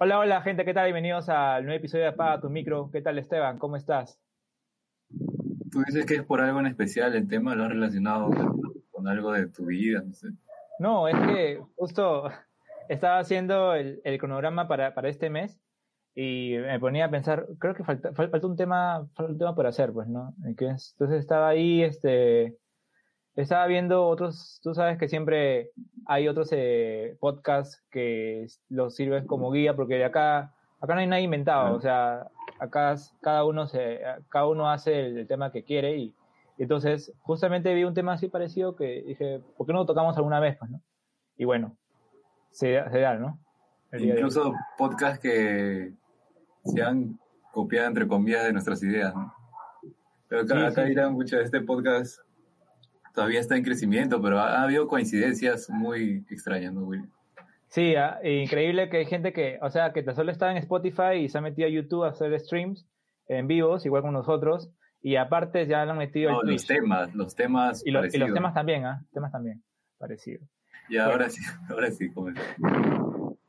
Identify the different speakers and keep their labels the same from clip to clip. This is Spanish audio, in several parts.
Speaker 1: Hola, hola gente, ¿qué tal? Bienvenidos al nuevo episodio de Apaga tu micro. ¿Qué tal Esteban? ¿Cómo estás?
Speaker 2: Tú dices que es por algo en especial el tema, lo has relacionado con, algo de tu vida, no sé.
Speaker 1: No, es que justo estaba haciendo el, cronograma para, para, este mes y me ponía a pensar, creo que falta, falta un tema, falta un tema por hacer, pues, ¿no? Entonces estaba ahí, este, estaba viendo otros, tú sabes que siempre hay otros eh, podcasts que los sirven como guía, porque de acá, acá no hay nada inventado, o sea, acá cada uno se, cada uno hace el, tema que quiere y, entonces justamente vi un tema así parecido que dije, ¿por qué no lo tocamos alguna vez, pues, no? Y bueno, se, da, ¿no?
Speaker 2: Incluso podcasts que se han copiado entre comillas de nuestras ideas, ¿no? Pero acá, acá dirán mucho este podcast todavía está en crecimiento, pero ha, habido coincidencias muy extrañas, ¿no, Will?
Speaker 1: Sí, ah, increíble que hay gente que, o sea, que solo está en Spotify y se ha metido a YouTube a hacer streams en vivos, igual con nosotros, y aparte ya lo han metido
Speaker 2: no, los temas, los temas
Speaker 1: y, y, los temas también, ¿ah? Temas también, parecido.
Speaker 2: Y ahora sí, ahora sí,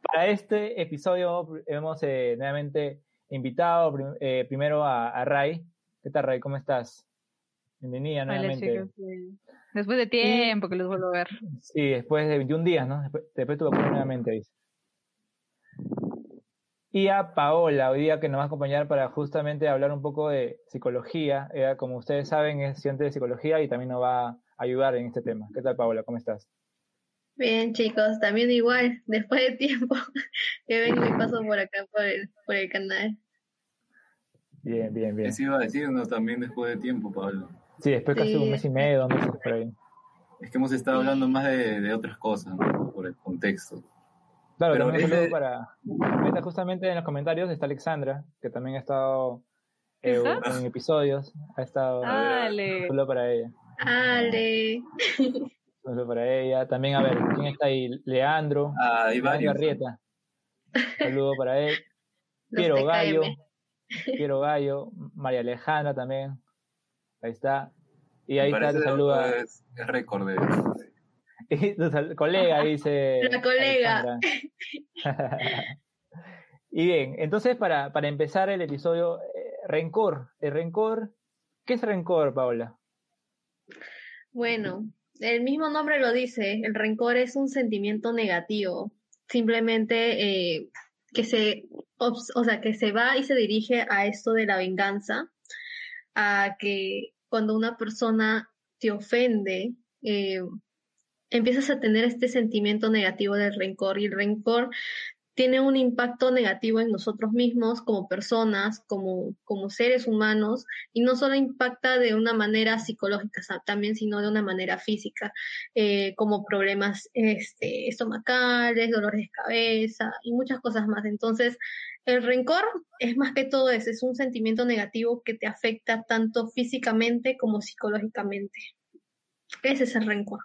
Speaker 1: Para este episodio hemos eh, nuevamente invitado eh, primero a, a Ray. ¿Qué tal, Ray? ¿Cómo estás? Bienvenida nuevamente.
Speaker 3: Después de tiempo que los vuelvo a ver.
Speaker 1: Sí, después de 21 días, ¿no? Después, después tuve que nuevamente, dice. Y a Paola, hoy día que nos va a acompañar para justamente hablar un poco de psicología. Ella, como ustedes saben, es estudiante de psicología y también nos va a ayudar en este tema. ¿Qué tal, Paola? ¿Cómo estás?
Speaker 4: Bien, chicos, también igual, después de tiempo que vengo y paso por acá por el, por el canal.
Speaker 1: Bien, bien, bien.
Speaker 2: Eso iba a decirnos también después de tiempo, Pablo.
Speaker 1: Sí, después casi un mes y medio, dos meses por ahí.
Speaker 2: Es que hemos estado hablando más de, de otras cosas, ¿no? por el contexto.
Speaker 1: Claro, Pero también ese... para... Ahorita justamente en los comentarios está Alexandra, que también ha estado eh, en episodios. Ha estado...
Speaker 3: Ale.
Speaker 1: Solo para ella.
Speaker 4: Ale.
Speaker 1: Solo para ella. También, a ver, ¿quién está ahí? Leandro.
Speaker 2: Ah, Iván
Speaker 1: Arrieta. Saludo para él. Piero Gallo. Piero Gallo. María Alejandra también. Ahí está. Y ahí está, te saluda.
Speaker 2: Es, récord de...
Speaker 1: Y tu colega dice.
Speaker 4: La colega.
Speaker 1: y bien, entonces para, para empezar el episodio, eh, rencor. El rencor, ¿qué es rencor, Paola?
Speaker 4: Bueno, el mismo nombre lo dice, el rencor es un sentimiento negativo, simplemente eh, que se, o sea, que se va y se dirige a esto de la venganza, a que cuando una persona te ofende, eh, empiezas a tener este sentimiento negativo del rencor y el rencor tiene un impacto negativo en nosotros mismos como personas, como, como seres humanos, y no solo impacta de una manera psicológica también, sino de una manera física, eh, como problemas este, estomacales, dolores de cabeza y muchas cosas más. Entonces, el rencor es más que todo eso, es un sentimiento negativo que te afecta tanto físicamente como psicológicamente. Ese es el rencor.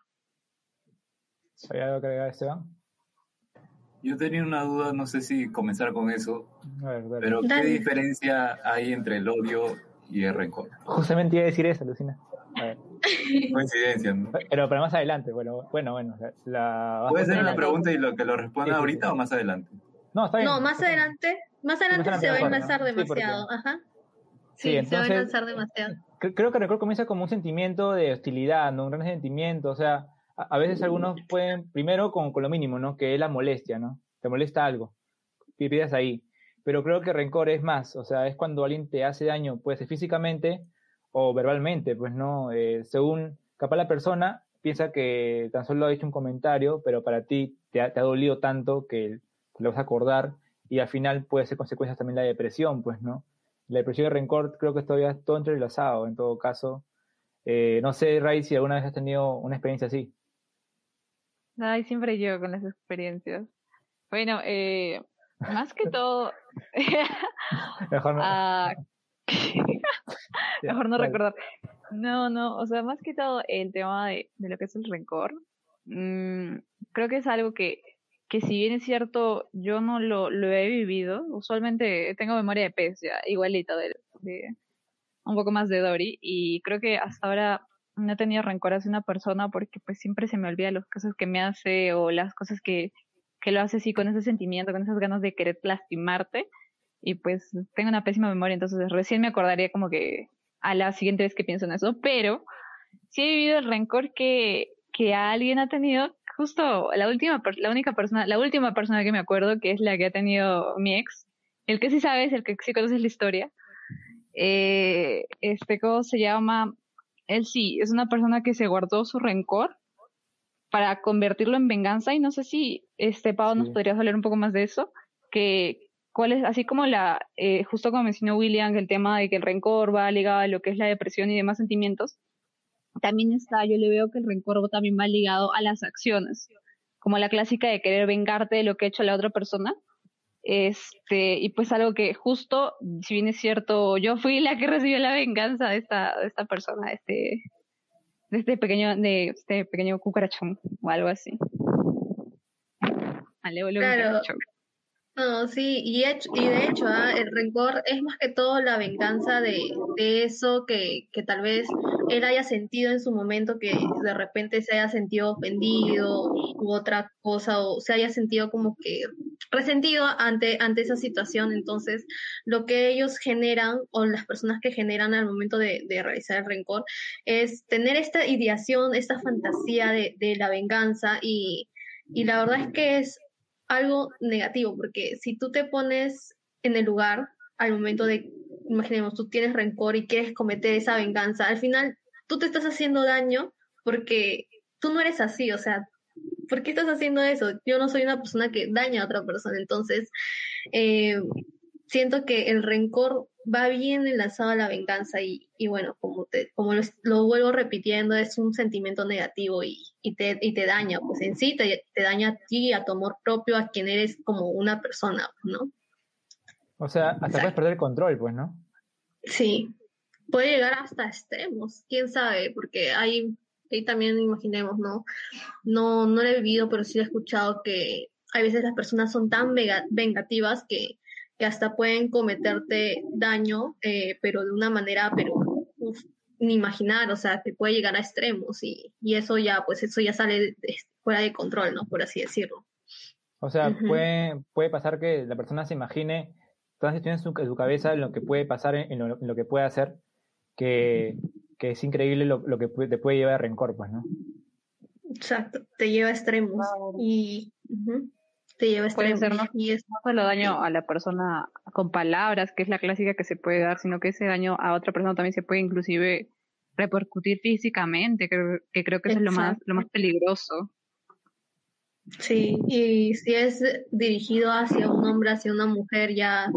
Speaker 1: ¿Hay algo que agregar, Esteban?
Speaker 2: Yo tenía una duda, no sé si comenzar con eso, pero ¿qué diferencia hay entre el odio y el rencor?
Speaker 1: Justamente iba a decir eso, Lucina.
Speaker 2: Coincidencia, ¿no?
Speaker 1: Pero, pero más adelante, bueno, bueno, bueno.
Speaker 2: La, ¿Puede ser una pregunta y lo que lo responda ahorita o más adelante?
Speaker 4: No, está bien. No, más adelante, más adelante se va a enlazar demasiado, ajá. Sí, entonces, se va a enlazar demasiado.
Speaker 1: Creo que el rencor comienza como un sentimiento de hostilidad, ¿no? Un gran sentimiento, o sea, a, veces algunos pueden, primero con, con, lo mínimo, ¿no? Que es la molestia, ¿no? Te molesta algo, y pides ahí. Pero creo que rencor es más, o sea, es cuando alguien te hace daño, puede ser físicamente o verbalmente, pues no, eh, según capaz la persona piensa que tan solo ha hecho un comentario, pero para ti te ha, te ha dolido tanto que lo vas a acordar y al final puede ser consecuencias también la depresión, pues, ¿no? La depresión y el rencor creo que es todavía todo entrelazado, en todo caso. Eh, no sé, Ray, si alguna vez has tenido una experiencia así.
Speaker 3: Ay, siempre yo con las experiencias. Bueno, eh, más que todo...
Speaker 1: Mejor no.
Speaker 3: Ah, mejor no recordar. No, no, o sea, más que todo el tema de, de lo que es el rencor, mmm, creo que es algo que, que si bien es cierto, yo no lo, lo he vivido, usualmente tengo memoria de pez, ya, igualita de, un poco más de Dory, y creo que hasta ahora no he tenido rencor hacia una persona porque pues siempre se me olvida las cosas que me hace o las cosas que, que lo hace así con ese sentimiento, con esas ganas de querer lastimarte. Y pues tengo una pésima memoria, entonces recién me acordaría como que a la siguiente vez que pienso en eso, pero sí he vivido el rencor que, que alguien ha tenido, justo la última, la única persona, la última persona que me acuerdo, que es la que ha tenido mi ex, el que sí sabes, el que sí conoces la historia, eh, este, ¿cómo se llama? Él sí, es una persona que se guardó su rencor para convertirlo en venganza y no sé si este Pau nos podría hablar un poco más de eso, que cuál es, así como la, eh, justo como mencionó William, el tema de que el rencor va ligado a lo que es la depresión y demás sentimientos, también está, yo le veo que el rencor también va ligado a las acciones, como la clásica de querer vengarte de lo que ha hecho la otra persona. Este, y pues algo que justo, si bien es cierto, yo fui la que recibió la venganza de esta, de esta persona, este, de este pequeño, de este pequeño cucarachón o algo así.
Speaker 4: claro. No, sí, y, y de hecho, ¿ah? el rencor es más que todo la venganza de, de eso que, que, tal vez él haya sentido en su momento, que de repente se haya sentido ofendido u otra cosa, o se haya sentido como que resentido ante, ante esa situación. Entonces, lo que ellos generan, o las personas que generan al momento de, realizar el rencor, es tener esta ideación, esta fantasía de, de la venganza y, y la verdad es que es algo negativo, porque si tú te pones en el lugar al momento de, imaginemos, tú tienes rencor y quieres cometer esa venganza, al final tú te estás haciendo daño porque tú no eres así, o sea, ¿por qué estás haciendo eso? Yo no soy una persona que daña a otra persona, entonces eh, siento que el rencor va bien enlazado a la venganza y, y bueno, como, te, como lo, vuelvo repitiendo, es un sentimiento negativo y, y, te, y te daña, pues en sí te, te, daña a ti, a tu amor propio, a quien eres como una persona, ¿no?
Speaker 1: O sea, hasta puedes perder el control, pues, ¿no?
Speaker 4: Sí, puede llegar hasta extremos, quién sabe, porque hay, ahí también imaginemos, ¿no? No, no lo he vivido, pero sí he escuchado que hay veces las personas son tan vengativas que que hasta pueden cometerte daño, eh, pero de una manera, pero ni imaginar, o sea, que puede llegar a extremos y, y eso ya, pues eso ya sale fuera de control, ¿no? Por así decirlo.
Speaker 1: O sea, puede, puede pasar que la persona se imagine todas las situaciones en su, cabeza en lo que puede pasar, en lo, que puede hacer, que, que es increíble lo, lo, que te puede llevar a rencor, pues, ¿no?
Speaker 4: Exacto, te lleva a extremos. Y te lleva
Speaker 3: puede ser no, y es... no solo daño a la persona con palabras, que es la clásica que se puede dar, sino que ese daño a otra persona también se puede inclusive repercutir físicamente, que, que creo que eso es lo más, lo más peligroso.
Speaker 4: Sí, y si es dirigido hacia un hombre, hacia una mujer, ya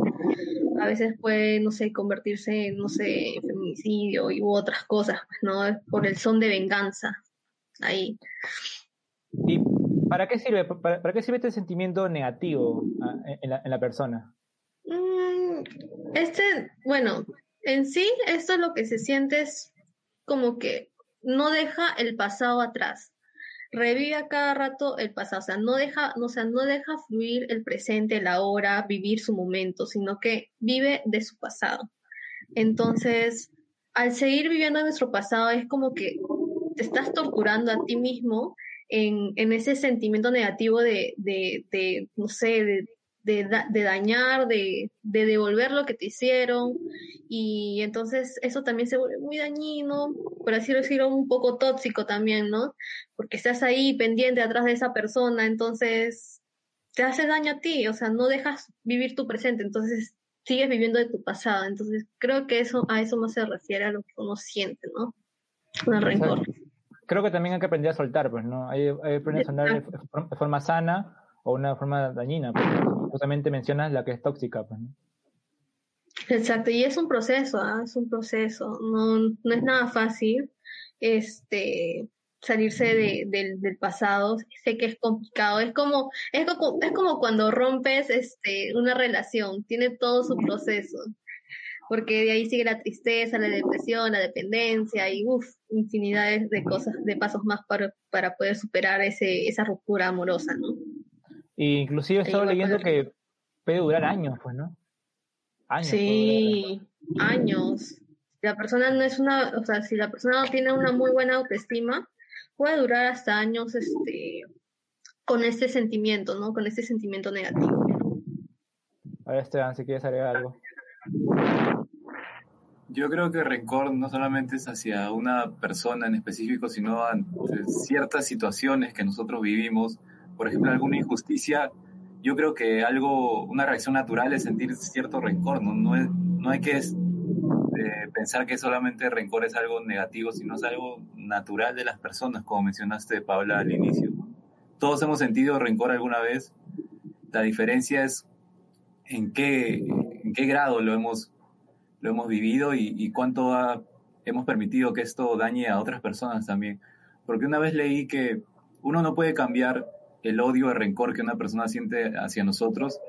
Speaker 4: a veces puede, no sé, convertirse en, no sé, feminicidio y u otras cosas, ¿no? Por el son de venganza. Ahí.
Speaker 1: ¿Para qué sirve, para, qué sirve este sentimiento negativo ah, en la, en la persona?
Speaker 4: Mm, este, bueno, en sí, esto es lo que se siente es como que no deja el pasado atrás. Revive a cada rato el pasado, o sea, no deja, o sea, no deja fluir el presente, la hora, vivir su momento, sino que vive de su pasado. Entonces, al seguir viviendo nuestro pasado es como que te estás torturando a ti mismo en, ese sentimiento negativo de, no sé, de, dañar, de, de devolver lo que te hicieron. Y entonces eso también se vuelve muy dañino, por así decirlo, un poco tóxico también, ¿no? Porque estás ahí pendiente atrás de esa persona, entonces te hace daño a ti, o sea, no dejas vivir tu presente, entonces sigues viviendo de tu pasado. Entonces creo que eso a eso más se refiere a lo que uno siente, ¿no? Un rencor
Speaker 1: creo que también hay que aprender a soltar, pues, ¿no? Hay, hay que aprender a soltar de, forma sana o una forma dañina. Pues, justamente mencionas la que es tóxica, pues, ¿no?
Speaker 4: Exacto, y es un proceso, ¿ah? es un proceso, no, no es nada fácil este, salirse de, del pasado, sé que es complicado, es como, es como, es como cuando rompes este, una relación, tiene todo su proceso, porque de ahí sigue la tristeza, la depresión, la dependencia y uff, infinidades de cosas, de pasos más para, para poder superar ese, esa ruptura amorosa, ¿no?
Speaker 1: Y inclusive he estado leyendo que puede durar años, pues, ¿no?
Speaker 4: Años. Sí, años. Si la persona no es una, o sea, si la persona no tiene una muy buena autoestima, puede durar hasta años, este, con este sentimiento, ¿no? Con este sentimiento negativo.
Speaker 1: A ver, Esteban, si quieres agregar algo.
Speaker 2: Yo creo que rencor no solamente es hacia una persona en específico, sino ante ciertas situaciones que nosotros vivimos. Por ejemplo, alguna injusticia. Yo creo que algo, una reacción natural es sentir cierto rencor. No, no, es, no hay que eh, pensar que solamente rencor es algo negativo, sino es algo natural de las personas, como mencionaste, Paula, al inicio. Todos hemos sentido rencor alguna vez. La diferencia es en qué, qué grado lo hemos lo hemos vivido y, cuánto hemos permitido que esto dañe a otras personas también. Porque una vez leí que uno no puede cambiar el odio, el rencor que una persona siente hacia nosotros,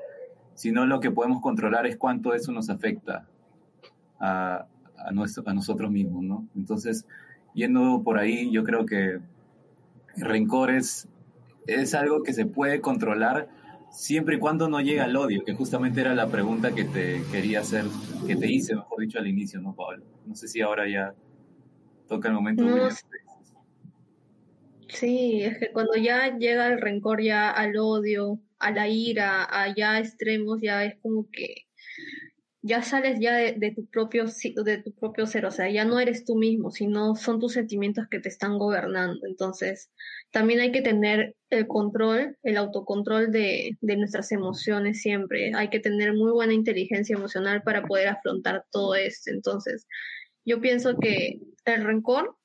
Speaker 2: sino lo que podemos controlar es cuánto eso nos afecta a, a, nuestro, a nosotros mismos, ¿no? Entonces, yendo por ahí, yo creo que el rencor es, es algo que se puede controlar siempre y cuando no llega al odio, que justamente era la pregunta que te quería hacer, que te hice, mejor dicho, al inicio, ¿no, Pablo? No sé si ahora ya toca el momento.
Speaker 4: sí, es que cuando ya llega el rencor ya al odio, a la ira, a ya extremos, ya es como que ya sales ya de, tu propio de tu propio ser, o sea, ya no eres tú mismo, sino son tus sentimientos que te están gobernando. Entonces, también hay que tener el control, el autocontrol de, de nuestras emociones siempre. Hay que tener muy buena inteligencia emocional para poder afrontar todo esto. Entonces, yo pienso que el rencor,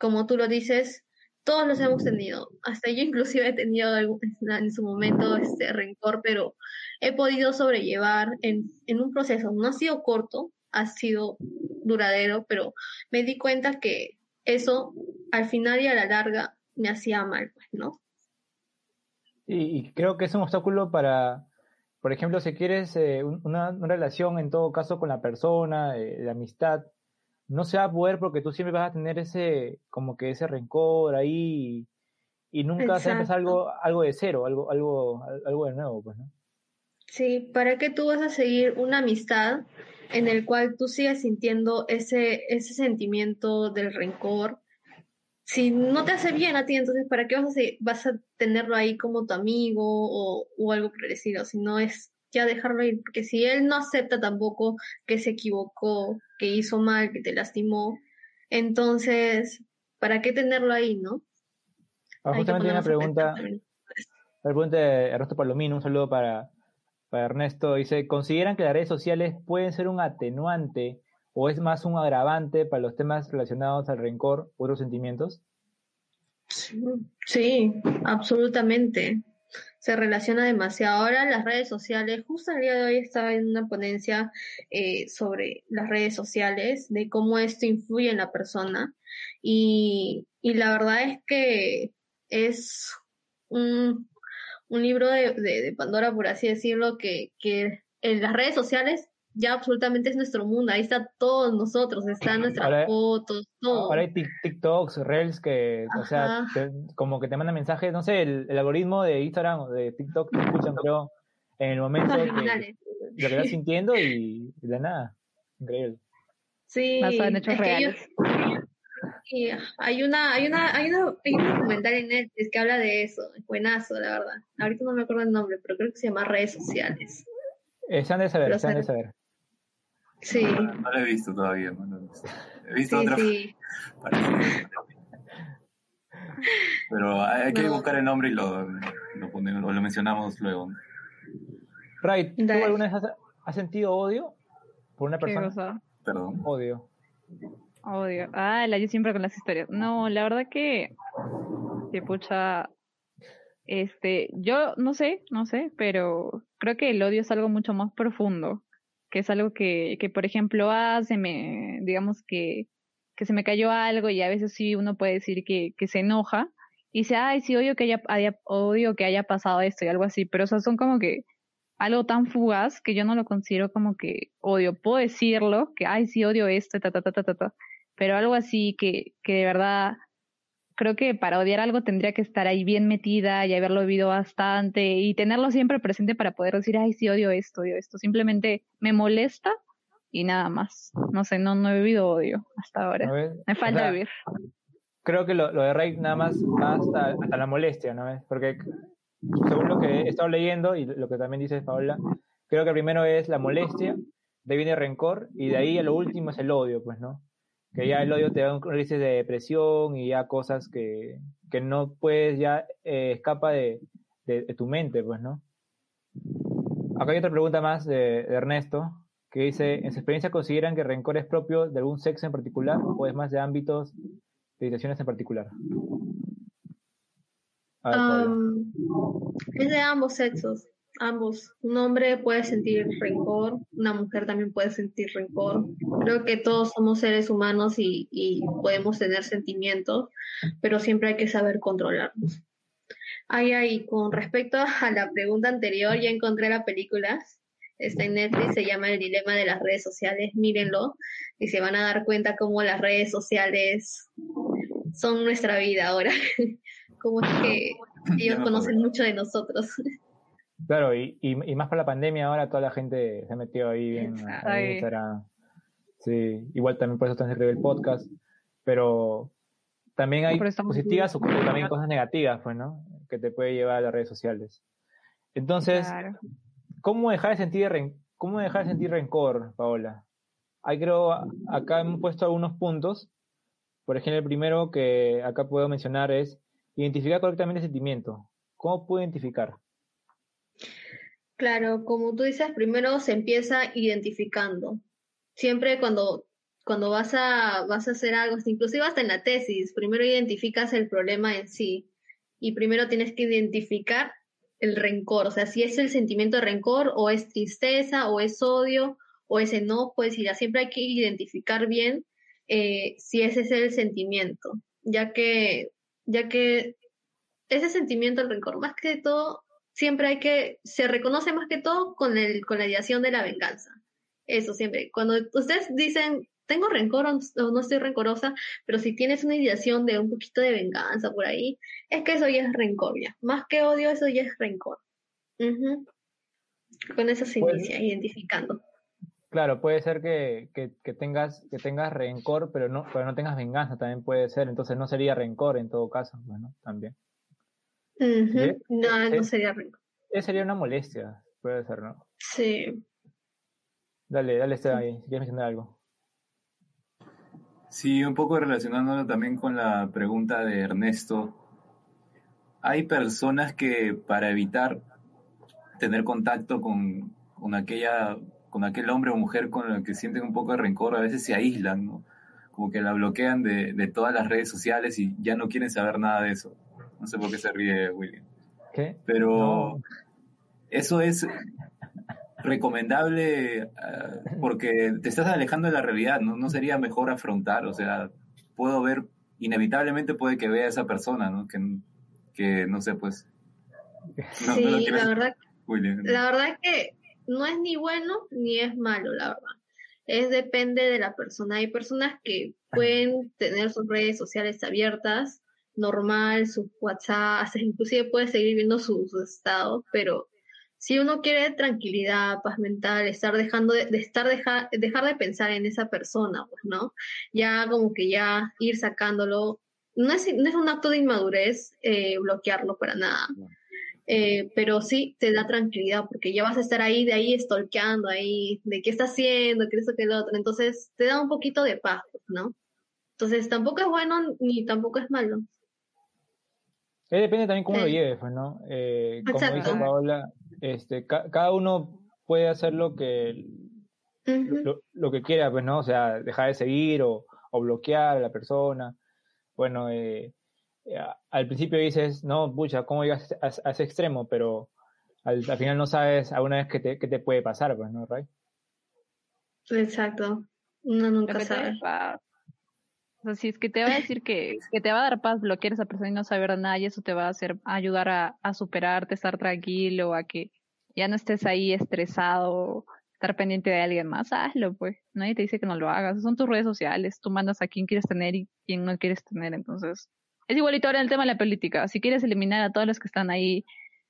Speaker 4: como tú lo dices, todos los hemos tenido. Hasta yo inclusive he tenido en su momento este rencor, pero he podido sobrellevar en, en un proceso. No ha sido corto, ha sido duradero, pero me di cuenta que eso al final y a la larga me hacía mal, pues, ¿no?
Speaker 1: Y, creo que es un obstáculo para, por ejemplo, si quieres eh, una, relación en todo caso con la persona, eh, de amistad, no se va a poder porque tú siempre vas a tener ese, como que ese rencor ahí y, nunca vas a empezar algo, algo de cero, algo, algo, algo de nuevo, pues, ¿no?
Speaker 4: Sí, ¿para qué tú vas a seguir una amistad en el cual tú sigues sintiendo ese, ese sentimiento del rencor? Si no te hace bien a ti, entonces ¿para qué vas a, vas a tenerlo ahí como tu amigo o, o algo parecido? Si no es ya dejarlo ir, porque si él no acepta tampoco que se equivocó, que hizo mal, que te lastimó, entonces, ¿para qué tenerlo ahí, no?
Speaker 1: Ah, justamente una pregunta, la pregunta de Ernesto Palomino, un saludo para, para Ernesto, dice, ¿consideran que las redes sociales pueden ser un atenuante o es más un agravante para los temas relacionados al rencor u otros sentimientos?
Speaker 4: Sí, absolutamente se relaciona demasiado. Ahora las redes sociales, justo el día de hoy estaba en una ponencia eh, sobre las redes sociales, de cómo esto influye en la persona. Y, y la verdad es que es un, un libro de, de, Pandora, por así decirlo, que, que en las redes sociales ya absolutamente es nuestro mundo, ahí está todos nosotros, están nuestras fotos, todo.
Speaker 1: Ahora hay TikToks, Reels que, o sea, como que te mandan mensajes, no sé, el, algoritmo de Instagram o de TikTok te escuchan, pero en el momento que lo que estás sintiendo y, de nada, increíble.
Speaker 4: Sí,
Speaker 3: en hechos reales.
Speaker 4: hay una, hay una, hay una, hay un documental en Netflix que habla de eso, es buenazo, la verdad. Ahorita no me acuerdo el nombre, pero creo que se llama redes sociales.
Speaker 1: Eh, se han de saber, se han de saber.
Speaker 4: Sí.
Speaker 2: No, lo he visto todavía. He visto sí, Pero hay que buscar el nombre y lo, lo, lo mencionamos luego.
Speaker 1: Right, ¿tú alguna vez has, sentido odio por una persona?
Speaker 2: Perdón.
Speaker 1: Odio.
Speaker 3: Odio. Ah, la yo siempre con las historias. No, la verdad que. Que pucha. Este, yo no sé, no sé, pero creo que el odio es algo mucho más profundo que es algo que, que por ejemplo, ah, se me, digamos que, que se me cayó algo y a veces sí uno puede decir que, que se enoja y dice, ay, sí, odio que haya, odio que haya pasado esto y algo así, pero o son como que algo tan fugaz que yo no lo considero como que odio. Puedo decirlo, que, ay, sí, odio esto, ta, ta, ta, ta, ta, ta, pero algo así que, que de verdad creo que para odiar algo tendría que estar ahí bien metida y haberlo vivido bastante y tenerlo siempre presente para poder decir, ay, sí, odio esto, odio esto. Simplemente me molesta y nada más. No sé, no, no he vivido odio hasta ahora. Me falta vivir.
Speaker 1: Creo que lo, lo de Rey nada más va hasta, la molestia, ¿no? Porque según lo que he estado leyendo y lo que también dice Paola, creo que primero es la molestia, de ahí viene el rencor y de ahí a lo último es el odio, pues, ¿no? Que ya el odio te da un crisis de depresión y ya cosas que, que no puedes, ya eh, escapa de, de, tu mente, pues, ¿no? Acá hay otra pregunta más de, de Ernesto, que dice, ¿en su experiencia consideran que el rencor es propio de algún sexo en particular o es más de ámbitos de situaciones en particular?
Speaker 4: es de ambos sexos, ambos. Un hombre puede sentir rencor, una mujer también puede sentir rencor. Creo que todos somos seres humanos y, y podemos tener sentimientos, pero siempre hay que saber controlarlos. Ay, ay, con respecto a la pregunta anterior, ya encontré la película está en Netflix, se llama El Dilema de las Redes Sociales, mírenlo y se van a dar cuenta cómo las redes sociales son nuestra vida ahora, como es que ellos conocen mucho de nosotros.
Speaker 1: Claro, y, y, más por la pandemia ahora toda la gente se ha metido ahí bien Sí, igual también por eso está en el podcast, pero también hay positivas o también cosas negativas, pues, ¿no? Que te puede llevar a las redes sociales. Entonces, ¿Cómo dejar de sentir, cómo dejar de sentir rencor, Paola? Ahí creo, acá hemos puesto algunos puntos. Por ejemplo, el primero que acá puedo mencionar es identificar correctamente el sentimiento. ¿Cómo puedo identificar?
Speaker 4: Claro, como tú dices, primero se empieza identificando. Siempre cuando, cuando vas, a, vas a hacer algo, inclusive hasta en la tesis, primero identificas el problema en sí y primero tienes que identificar el rencor, o sea, si es el sentimiento de rencor o es tristeza o es odio o es enojo, pues ya siempre hay que identificar bien eh, si ese es el sentimiento, ya que, ya que ese sentimiento, el rencor, más que todo, siempre hay que, se reconoce más que todo con, el, con la ideación de la venganza. Eso siempre. Cuando ustedes dicen, tengo rencor o no estoy rencorosa, pero si tienes una ideación de un poquito de venganza por ahí, es que eso ya es rencor, ya. Más que odio, eso ya es rencor. Con eso se inicia, identificando.
Speaker 1: Claro, puede ser que, que, tengas, que tengas rencor, pero no, pero no tengas venganza, también puede ser. Entonces no sería rencor en todo caso, bueno, también.
Speaker 4: No, no sería rencor.
Speaker 1: Sería una molestia, puede ser, ¿no?
Speaker 4: Sí.
Speaker 1: Dale, dale, está ahí, si quieres mencionar algo.
Speaker 2: Sí, un poco relacionándolo también con la pregunta de Ernesto. Hay personas que para evitar tener contacto con, con, aquella, con aquel hombre o mujer con el que sienten un poco de rencor, a veces se aíslan, ¿no? Como que la bloquean de, de todas las redes sociales y ya no quieren saber nada de eso. No sé por qué se ríe William.
Speaker 1: ¿Qué?
Speaker 2: Pero eso es recomendable eh, porque te estás alejando de la realidad, ¿no? ¿no? sería mejor afrontar, o sea, puedo ver, inevitablemente puede que vea a esa persona, ¿no? Que, que no sé, pues...
Speaker 4: sí, la verdad, la verdad es que no es ni bueno ni es malo, la verdad. Es depende de la persona. Hay personas que pueden tener sus redes sociales abiertas, normal, sus WhatsApp, inclusive puede seguir viendo sus estados, pero si uno quiere tranquilidad, paz mental, estar dejando de, estar dejar, dejar de pensar en esa persona, pues, ¿no? Ya como que ya ir sacándolo. No es, no es un acto de inmadurez eh, bloquearlo para nada. Eh, pero sí te da tranquilidad porque ya vas a estar ahí, de ahí stalkeando, ahí, de qué está haciendo, qué eso, qué lo otro. Entonces te da un poquito de paz, ¿no? Entonces tampoco es bueno ni tampoco es malo.
Speaker 1: Eh, depende también cómo lo lleves, pues, ¿no? como dice Paola, este, cada uno puede hacer lo que, lo, que quiera, pues, ¿no? O sea, dejar de seguir o, bloquear a la persona. Bueno, eh, eh, al principio dices, no, pucha, ¿cómo llegas a, ese extremo? Pero al, final no sabes alguna vez qué te, qué te puede pasar, pues, ¿no, Ray?
Speaker 4: Exacto. Uno nunca sabe.
Speaker 3: O si es que te va a decir que, que, te va a dar paz bloquear a esa persona y no saber nada, y eso te va a hacer ayudar a, a superarte, estar tranquilo, a que ya no estés ahí estresado, estar pendiente de alguien más, hazlo, pues. Nadie te dice que no lo hagas. Son tus redes sociales, tú mandas a quién quieres tener y quién no quieres tener. Entonces, es igualito ahora el tema de la política. Si quieres eliminar a todos los que están ahí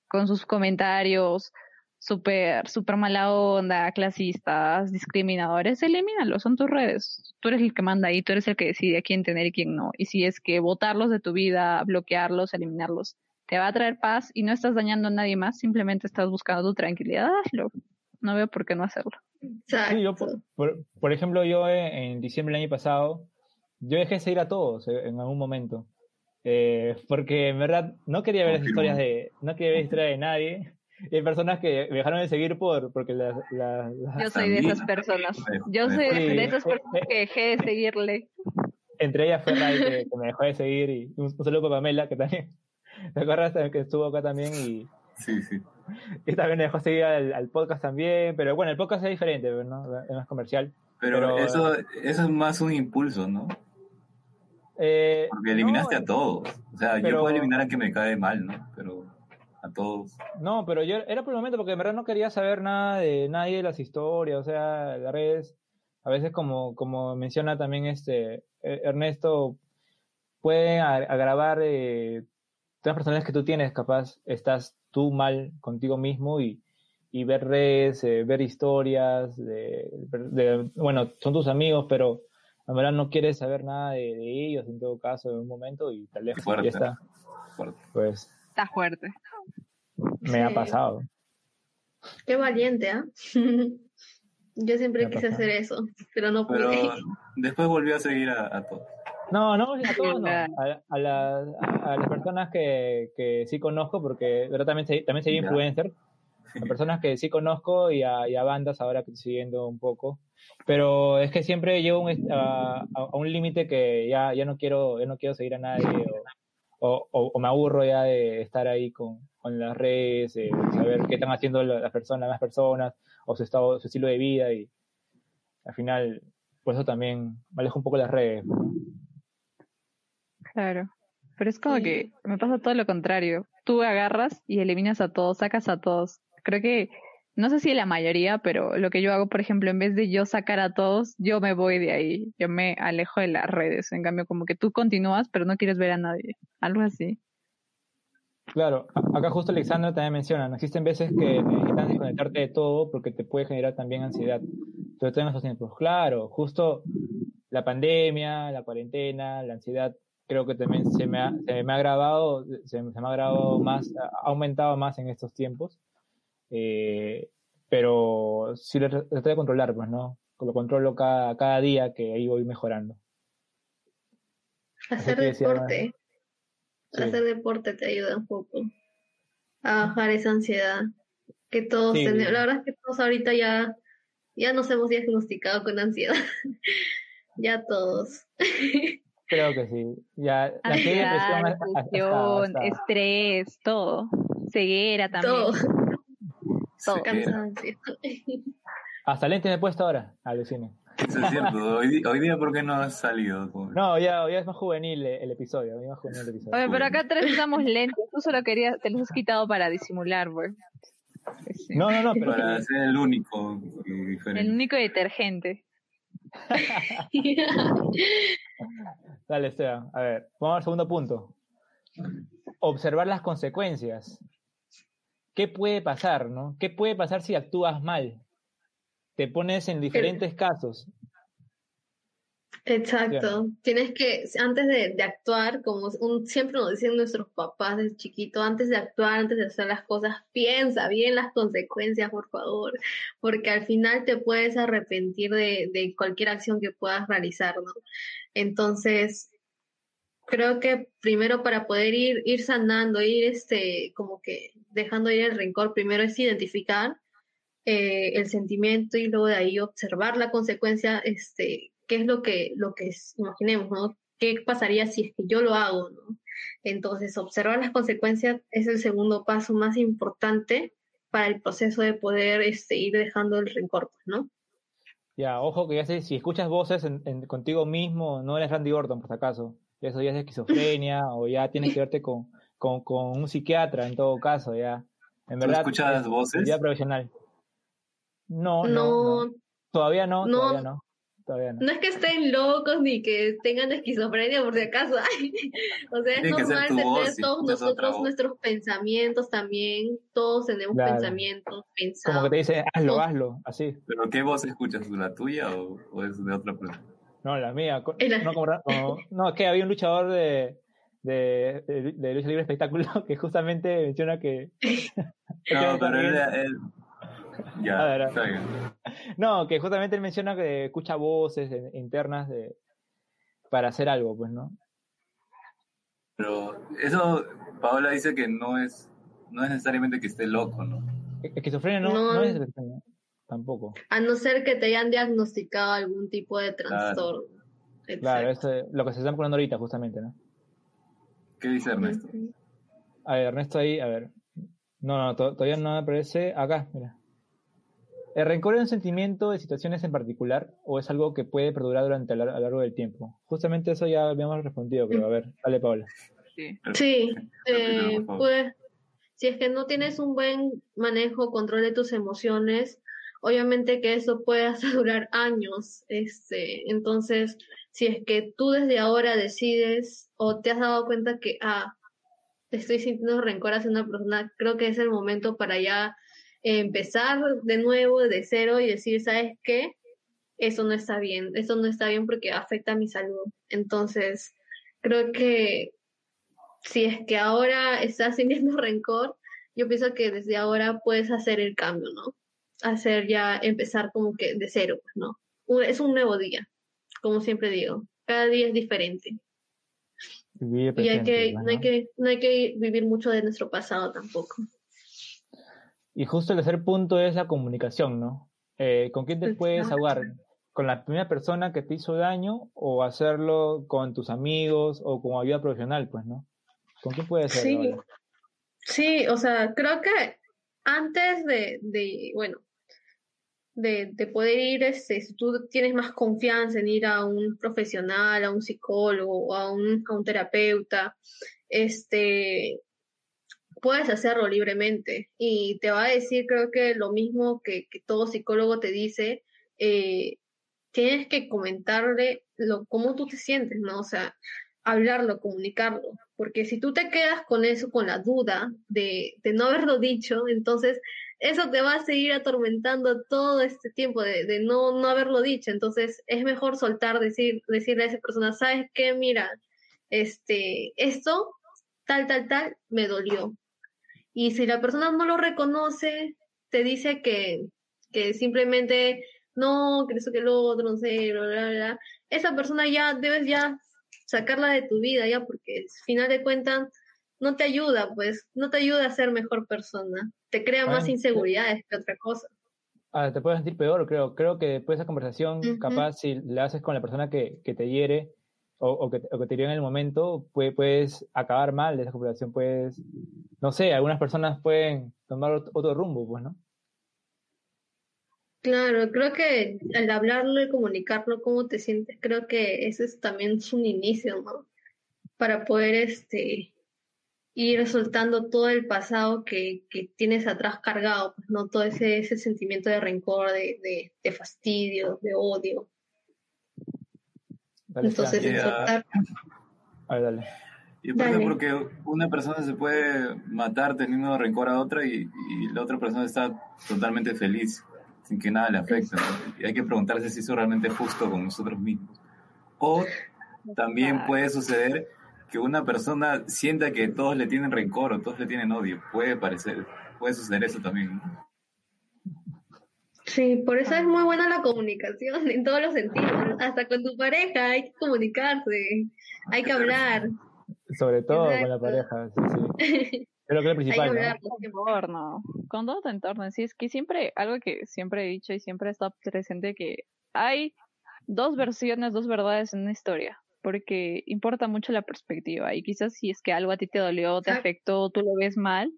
Speaker 3: con sus comentarios, súper, súper mala onda, clasistas, discriminadores, elimínalos, son tus redes. Tú eres el que manda ahí, tú eres el que decide a quién tener y quién no. Y si es que votarlos de tu vida, bloquearlos, eliminarlos, te va a traer paz y no estás dañando a nadie más, simplemente estás buscando tu tranquilidad, hazlo. No veo por qué no hacerlo.
Speaker 1: Sí, yo, por, por- por ejemplo, yo en, en diciembre del año pasado, yo dejé de seguir a todos eh, en algún momento. Eh, porque en verdad no quería ver las historias de, no quería ver historias de nadie. Y hay personas que me dejaron de seguir por, porque las, las-
Speaker 3: Yo soy de esas personas. Yo soy de, esas personas que dejé de seguirle.
Speaker 1: entre ellas fue Ray que, que me dejó de seguir y un, un saludo para Pamela que también, ¿te acuerdas que estuvo acá también y,
Speaker 2: Sí, sí.
Speaker 1: y también me dejó seguir al, al podcast también, pero bueno, el podcast es diferente, ¿no? Es más comercial.
Speaker 2: Pero,
Speaker 1: Pero,
Speaker 2: eso, eso es más un impulso, ¿no?
Speaker 1: Eh,
Speaker 2: Porque eliminaste
Speaker 1: no,
Speaker 2: a todos. O sea, yo puedo eliminar a que me cae mal, ¿no? Pero a todos.
Speaker 1: No, pero yo era por el momento porque en verdad no quería saber nada de nadie de las historias, o sea, las redes, a veces como, como menciona también este eh, Ernesto, pueden agravar eh, todas las personas que tú tienes, capaz estás tú mal contigo mismo y, y ver redes, eh, ver historias, de, de- bueno, son tus amigos, pero en verdad no quieres saber nada de, de ellos en todo caso en un momento y tal vez ya está,
Speaker 2: Fuerte.
Speaker 1: pues
Speaker 3: Está fuerte.
Speaker 1: me ha
Speaker 4: Sí.
Speaker 1: pasado.
Speaker 4: Qué valiente, ¿ah? Yo siempre quise
Speaker 1: pasa.
Speaker 4: hacer eso, pero no
Speaker 2: Pero
Speaker 4: pude.
Speaker 2: después volví a seguir a, a todos.
Speaker 1: No, no, a todos no. A, a las, a las personas que, que sí conozco, porque verdad también, se- también soy
Speaker 2: Ya.
Speaker 1: influencer. A personas que sí conozco y a, y a bandas ahora que estoy siguiendo un poco. Pero es que siempre llego un a un límite que ya, ya no quiero ya no quiero seguir a nadie o, o, o- o me aburro ya de estar ahí con, con las redes, de saber qué están haciendo la- las personas, las personas, o su estado, su estilo de vida y al final, por eso también me alejo un poco de las redes.
Speaker 3: Claro. Pero es como
Speaker 4: Sí.
Speaker 3: que me pasa todo lo contrario. Tú agarras y eliminas a todos, sacas a todos. Creo que, no sé si la mayoría, pero lo que yo hago, por ejemplo, en vez de yo sacar a todos, yo me voy de ahí. Yo me alejo de las redes. En cambio, como que tú continúas, pero no quieres ver a nadie. Algo así.
Speaker 1: Claro, acá justo Alexandra también menciona, existen veces que necesitas desconectarte de todo porque te puede generar también ansiedad, sobre todo en estos tiempos. Claro, justo la pandemia, la cuarentena, la ansiedad, creo que también se me ha, se me ha agravado, se, se me ha agravado más, ha aumentado más en estos tiempos, Eh, pero sí lo tra- trato de controlar, pues, ¿no? Lo controlo cada, cada día que ahí voy mejorando.
Speaker 4: Hacer deporte.
Speaker 1: Sí.
Speaker 4: Hacer deporte te ayuda un poco a bajar esa ansiedad. Que todos
Speaker 1: Sí.
Speaker 4: tenemos, la verdad es que todos ahorita ya, ya nos hemos diagnosticado con ansiedad. ya todos.
Speaker 1: Creo que sí. Ya, la ansiedad depresión
Speaker 3: estrés, todo. Ceguera también.
Speaker 4: Todo.
Speaker 3: Todo.
Speaker 2: Sí,
Speaker 4: Cansancio.
Speaker 1: Hasta lentes me he puesto ahora, alucine.
Speaker 2: Eso es cierto. Hoy, hoy día, ¿por qué no has salido?
Speaker 1: No, ya, ya es más juvenil el episodio. es más juvenil el episodio.
Speaker 3: Oye, pero acá tres usamos lentes. Tú solo querías, te los has quitado para disimular, güey. Sí.
Speaker 1: No, no, no, pero
Speaker 2: Para ser el único y
Speaker 3: El
Speaker 2: diferente.
Speaker 3: único detergente.
Speaker 1: dale, Esteban. A ver, vamos al segundo punto. Observar las consecuencias. ¿Qué puede pasar, no? ¿Qué puede pasar si actúas mal? Te pones en diferentes casos.
Speaker 4: Exacto. Tienes que, antes de, de actuar, como un, siempre nos dicen nuestros papás desde chiquito, antes de actuar, antes de hacer las cosas, piensa bien las consecuencias, por favor, porque al final te puedes arrepentir de, de cualquier acción que puedas realizar, ¿no? Entonces, creo que primero para poder ir, ir sanando, ir este, como que dejando ir el rencor, primero es identificar eh, el sentimiento y luego de ahí observar la consecuencia, este, qué es lo que, lo que es, imaginemos, ¿no? ¿Qué pasaría si es que yo lo hago, ¿no? Entonces, observar las consecuencias es el segundo paso más importante para el proceso de poder este, ir dejando el rencor, pues, ¿no?
Speaker 1: Ya, ojo que ya sé, si escuchas voces en- en- contigo mismo, no eres Randy Orton, por si acaso. Eso ya es esquizofrenia o ya tienes que verte con, con, con un psiquiatra en todo caso, ya. En
Speaker 2: ¿Tú
Speaker 1: verdad,
Speaker 2: escuchas
Speaker 1: es
Speaker 2: voces?
Speaker 1: ya profesional. No, no,
Speaker 4: No,
Speaker 1: no. Todavía no,
Speaker 4: No.
Speaker 1: todavía no. Todavía no.
Speaker 4: no es que estén locos ni que tengan esquizofrenia por si acaso. o sea, es
Speaker 2: Tiene
Speaker 4: normal tener
Speaker 2: voz,
Speaker 4: todos nosotros nuestros pensamientos también. Todos tenemos
Speaker 1: Claro.
Speaker 4: pensamientos
Speaker 1: Como
Speaker 4: pensados.
Speaker 1: que te dice, hazlo, hazlo, así.
Speaker 2: ¿Pero qué voz escuchas? ¿La tuya o, o es de otra persona?
Speaker 1: No, la mía. No, como no, es que había un luchador de, de, de, de Lucha Libre Espectáculo, que justamente menciona que...
Speaker 2: no, pero él, él... Ya,
Speaker 1: A ver,
Speaker 2: está bien.
Speaker 1: No, que justamente él menciona que escucha voces eh, internas de, para hacer algo, pues, ¿no?
Speaker 2: Pero eso, Paola dice que no es, no es necesariamente que esté loco, ¿no?
Speaker 1: E- Esquizofrenia no,
Speaker 4: No.
Speaker 1: no es esquizofrenia, tampoco.
Speaker 4: A no ser que te hayan diagnosticado algún tipo de
Speaker 2: Claro.
Speaker 4: trastorno.
Speaker 1: Claro,
Speaker 4: Exacto.
Speaker 1: es eh, lo que se está curando ahorita, justamente, ¿no?
Speaker 2: ¿Qué dice Ernesto?
Speaker 1: A ver, Ernesto ahí, a ver. No, no, to- todavía no aparece. Acá, mira. ¿El rencor es un sentimiento de situaciones en particular o es algo que puede perdurar durante a lo a lo largo del tiempo? Justamente eso ya habíamos respondido, pero a ver, dale, Paula.
Speaker 3: Sí.
Speaker 4: Sí, eh, pues si es que no tienes un buen manejo, control de tus emociones, obviamente que eso puede durar años. Este, entonces, si es que tú desde ahora decides o te has dado cuenta que, ah, estoy sintiendo rencor hacia una persona, creo que es el momento para ya empezar de nuevo, de cero y decir, ¿sabes qué? Eso no está bien, eso no está bien porque afecta a mi salud. Entonces, creo que si es que ahora estás sintiendo rencor, yo pienso que desde ahora puedes hacer el cambio, ¿no? Hacer ya, empezar como que de cero, pues, ¿no? Es un nuevo día, como siempre digo. Cada día es diferente.
Speaker 1: Vivir
Speaker 4: Y hay que, no hay que, no hay que vivir mucho de nuestro pasado tampoco.
Speaker 1: Y justo el tercer punto es la comunicación, ¿no? Eh, ¿Con quién te puedes ahogar? ¿Con la primera persona que te hizo daño o hacerlo con tus amigos o con ayuda profesional, pues, ¿no? ¿Con quién puedes hacerlo?
Speaker 4: Sí. Sí, o sea, creo que antes de, de bueno, de, de poder ir, este, si tú tienes más confianza en ir a un profesional, a un psicólogo a un, a un terapeuta, este, puedes hacerlo libremente y te va a decir, creo que lo mismo que, que todo psicólogo te dice, eh, tienes que comentarle lo, cómo tú te sientes, ¿no? O sea, hablarlo, comunicarlo, porque si tú te quedas con eso, con la duda de, de no haberlo dicho, entonces eso te va a seguir atormentando todo este tiempo de, no, no haberlo dicho, entonces es mejor soltar, decir, decirle a esa persona, ¿sabes qué? Mira, este, esto, tal, tal, tal, me dolió. Y si la persona no lo reconoce, te dice que, que simplemente no, que eso que lo otro, no sé, bla, bla, esa persona ya debes ya sacarla de tu vida ya porque al final de cuentas no te ayuda, pues no te ayuda a ser mejor persona, te crea más inseguridades que otra cosa.
Speaker 1: Ah, te puedes sentir peor, creo. Creo que después de esa conversación, capaz si la haces con la persona que, que te hiere o, o que, o que te hirió en el momento, puede- puedes acabar mal de esa conversación. Puedes, no sé, algunas personas pueden tomar ot- otro rumbo, pues, ¿no?
Speaker 4: Claro, creo que al hablarlo y comunicarlo cómo te sientes, creo que ese es también es un inicio, ¿no? Para poder este ir soltando todo el pasado que, que tienes atrás cargado, pues, ¿no? Todo ese, ese sentimiento de rencor, de, de, de fastidio, de odio.
Speaker 1: Dale,
Speaker 4: Entonces.
Speaker 2: Ya.
Speaker 4: soltar
Speaker 1: A ver, dale.
Speaker 2: Y aparte
Speaker 4: Dale.
Speaker 2: porque una persona se puede matar teniendo rencor a otra y, y la otra persona está totalmente feliz, sin que nada le afecte. ¿no? Y hay que preguntarse si eso realmente es justo con nosotros mismos. O también puede suceder que una persona sienta que todos le tienen rencor o todos le tienen odio. Puede parecer, puede suceder eso también. ¿no?
Speaker 4: Sí, por eso es muy buena la comunicación en todos los sentidos. Hasta con tu pareja hay que comunicarse, hay que hablar,
Speaker 1: Sobre todo con la pareja, sí, sí. Creo que es lo
Speaker 4: hay que
Speaker 1: principal, ¿no?
Speaker 4: hablar.
Speaker 3: tu entorno, con todo tu entorno. Sí, es que siempre, algo que siempre he dicho y siempre está presente, que hay dos versiones, dos verdades en una historia, porque importa mucho la perspectiva. Y quizás si es que algo a ti te dolió, te afectó, tú lo ves mal,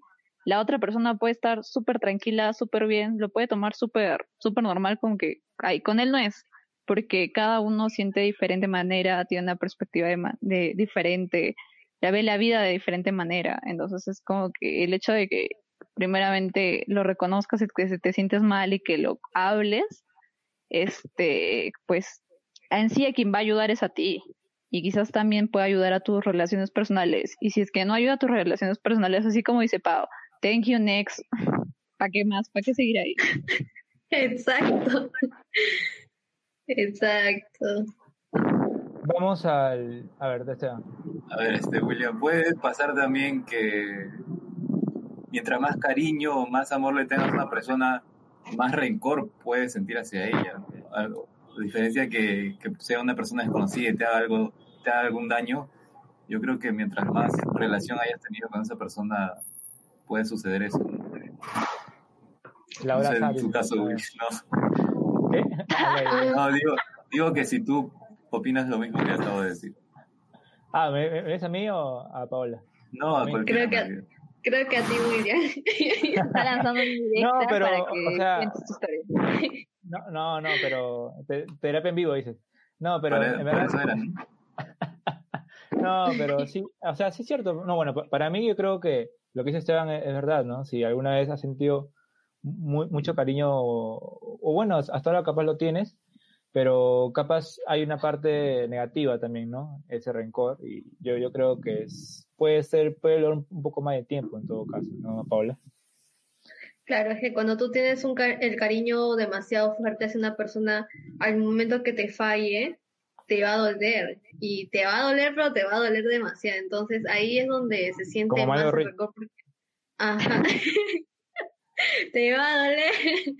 Speaker 3: la otra persona puede estar súper tranquila, súper bien, lo puede tomar súper, súper normal con que, ay, con él no es, porque cada uno siente de diferente manera, tiene una perspectiva de, de diferente, ya ve la vida de diferente manera. Entonces es como que el hecho de que primeramente lo reconozcas y que se te sientes mal y que lo hables, este, pues en sí a quien va a ayudar es a ti. Y quizás también puede ayudar a tus relaciones personales. Y si es que no ayuda a tus relaciones personales, así como dice Pau, thank you next. ¿Para qué más? ¿Para qué seguir ahí?
Speaker 4: Exacto. Exacto.
Speaker 1: Vamos al. A ver, Esteban.
Speaker 2: A ver, este, William, puede pasar también que mientras más cariño o más amor le tengas a una persona, más rencor puedes sentir hacia ella. Algo. A diferencia que, que sea una persona desconocida y te haga algo, te haga algún daño, yo creo que mientras más relación hayas tenido con esa persona, puede suceder eso. ¿no?
Speaker 1: Laura
Speaker 2: No sé, en tu caso,
Speaker 1: ¿no?
Speaker 2: No.
Speaker 1: ¿Qué?
Speaker 2: No, digo, digo que si tú opinas lo mismo que acabo de decir.
Speaker 1: Ah, ¿me, me ves a mí o a Paola?
Speaker 2: No, a
Speaker 1: Creo
Speaker 2: cualquiera.
Speaker 4: que-
Speaker 2: en realidad.
Speaker 4: Creo que a ti, William.
Speaker 3: Está lanzando un directa
Speaker 1: No, pero,
Speaker 3: para que
Speaker 1: o sea-
Speaker 3: cuentes tu historia.
Speaker 1: No, no, no, pero te- terapia en vivo dices. No, pero
Speaker 2: Para-
Speaker 1: en verdad,
Speaker 2: eso ¿no?
Speaker 1: pero sí, o sea, sí es cierto. No, bueno, pa- para mí yo creo que lo que dice Esteban es, es verdad, ¿no? Si alguna vez has sentido mu- mucho cariño, o, o bueno, hasta ahora capaz lo tienes, pero capaz hay una parte negativa también, ¿no? Ese rencor, y yo, yo creo que es, puede ser, puede durar un poco más de tiempo en todo caso, ¿no, Paola?
Speaker 4: Claro, es que cuando tú tienes un el cariño demasiado fuerte hacia una persona, al momento que te falle, te va a doler. Y te va a doler, pero te va a doler demasiado. Entonces ahí es donde se siente
Speaker 1: Como
Speaker 4: más rencor. porque- Ajá. te va a doler.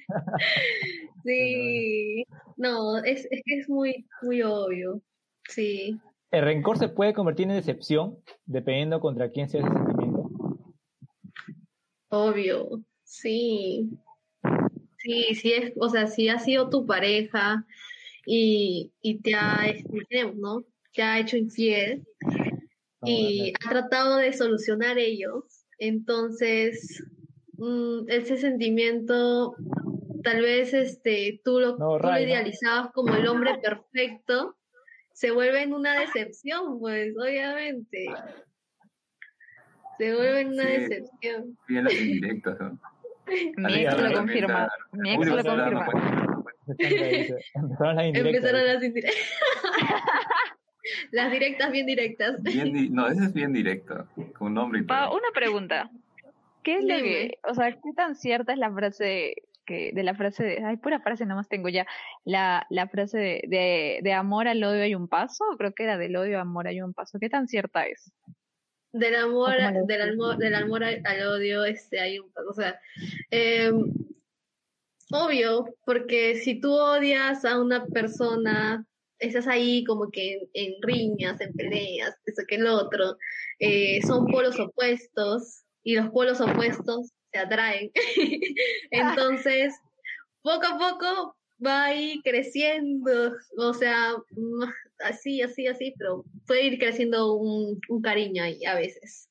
Speaker 4: sí. No, es, es que es muy, muy obvio. Sí.
Speaker 1: El rencor se puede convertir en decepción dependiendo contra quién sea ese sentimiento.
Speaker 4: Obvio, sí. Sí, sí es, o sea, si ha sido tu pareja y, y te ha, este, ¿no? Te ha hecho infiel y ha tratado de solucionar ello, entonces mm, ese sentimiento, tal vez este, tú lo,
Speaker 1: No,
Speaker 4: tú lo idealizabas como el hombre perfecto, se vuelve en una decepción, pues, obviamente. Se vuelve en una
Speaker 2: Sí.
Speaker 4: decepción.
Speaker 2: Bien las indirectas, ¿no?
Speaker 3: Mi ex lo confirma. Mi ex lo confirma.
Speaker 1: Empezaron las indirectas.
Speaker 4: Empezaron las indirectas. las directas bien directas.
Speaker 2: Bien di- no, ese es bien directo, con nombre y
Speaker 3: Pa,
Speaker 2: todo.
Speaker 3: una pregunta. ¿Qué es lo que, o sea, qué tan cierta es la frase que, de la frase de, ay, pura frase nomás tengo ya, la, la frase de, de, de amor al odio hay un paso? Creo que era del odio a amor hay un paso. ¿Qué tan cierta es?
Speaker 4: Del amor,
Speaker 3: ¿Cómo lo
Speaker 4: del amor, del amor al, al odio, este, hay un, o sea, eh, obvio, porque si tú odias a una persona, estás ahí como que en, en riñas, en peleas, eso que el otro, eh, son polos opuestos y los polos opuestos se atraen. Entonces, poco a poco va a ir creciendo, o sea, así, así, así, pero puede ir creciendo un, un cariño ahí a veces.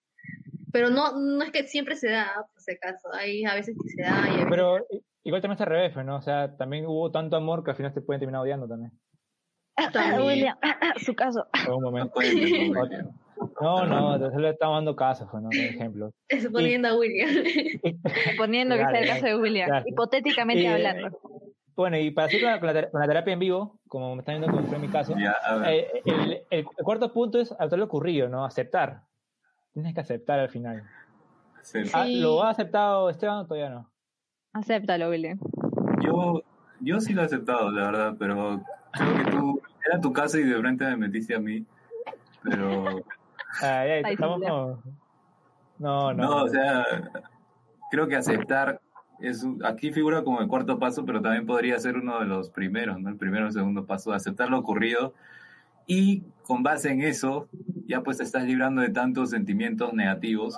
Speaker 4: Pero no, no es que siempre se da, por si acaso, hay a veces que se da y a veces
Speaker 1: Pero igual también está al revés, ¿no? O sea, también hubo tanto amor que al final se pueden terminar odiando también.
Speaker 4: También.
Speaker 3: William, su caso.
Speaker 1: En
Speaker 2: No
Speaker 1: momento.
Speaker 2: no.
Speaker 1: No, no, entonces le estamos dando casos, ¿no? Por ejemplo.
Speaker 4: suponiendo a William.
Speaker 3: Suponiendo que sea el caso de William, hipotéticamente
Speaker 1: Y, eh,
Speaker 3: hablando.
Speaker 1: Bueno, y para seguir con la, con terapia en vivo, como me están viendo como fue en mi caso, eh, el, el- el cuarto punto es aceptar lo ocurrido, ¿no? Aceptar. Tienes que aceptar al final.
Speaker 2: Sí.
Speaker 1: Ah. ¿Lo ha aceptado Esteban o todavía no?
Speaker 3: Acéptalo, William.
Speaker 2: Yo, yo sí lo he aceptado, la verdad, pero creo que tú, era tu caso y de frente me metiste a mí. Pero,
Speaker 1: Ya,
Speaker 3: Ay,
Speaker 1: estamos como... No, no.
Speaker 2: no, o sea, creo que aceptar es aquí figura como el cuarto paso, pero también podría ser uno de los primeros, ¿no? El primero o el segundo paso, aceptar lo ocurrido y con base en eso ya pues te estás librando de tantos sentimientos negativos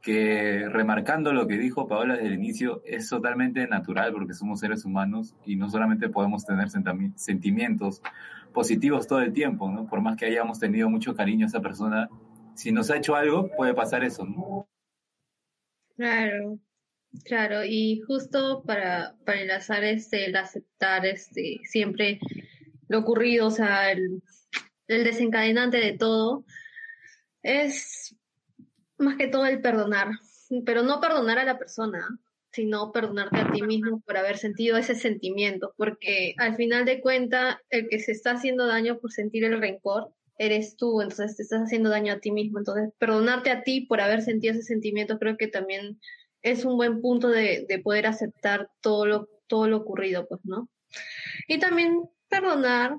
Speaker 2: que remarcando lo que dijo Paola desde el inicio es totalmente natural porque somos seres humanos y no solamente podemos tener sentimientos positivos todo el tiempo, ¿no? Por más que hayamos tenido mucho cariño a esa persona, si nos ha hecho algo puede pasar eso, ¿no?
Speaker 4: Claro, claro, y justo para, para enlazar este, el aceptar este, siempre lo ocurrido, o sea, el, el desencadenante de todo, es más que todo el perdonar, pero no perdonar a la persona, sino perdonarte a ti mismo por haber sentido ese sentimiento, porque al final de cuentas, el que se está haciendo daño por sentir el rencor eres tú, entonces te estás haciendo daño a ti mismo. Entonces, perdonarte a ti por haber sentido ese sentimiento creo que también es un buen punto de, de poder aceptar todo lo, todo lo ocurrido, pues, ¿no? Y también perdonar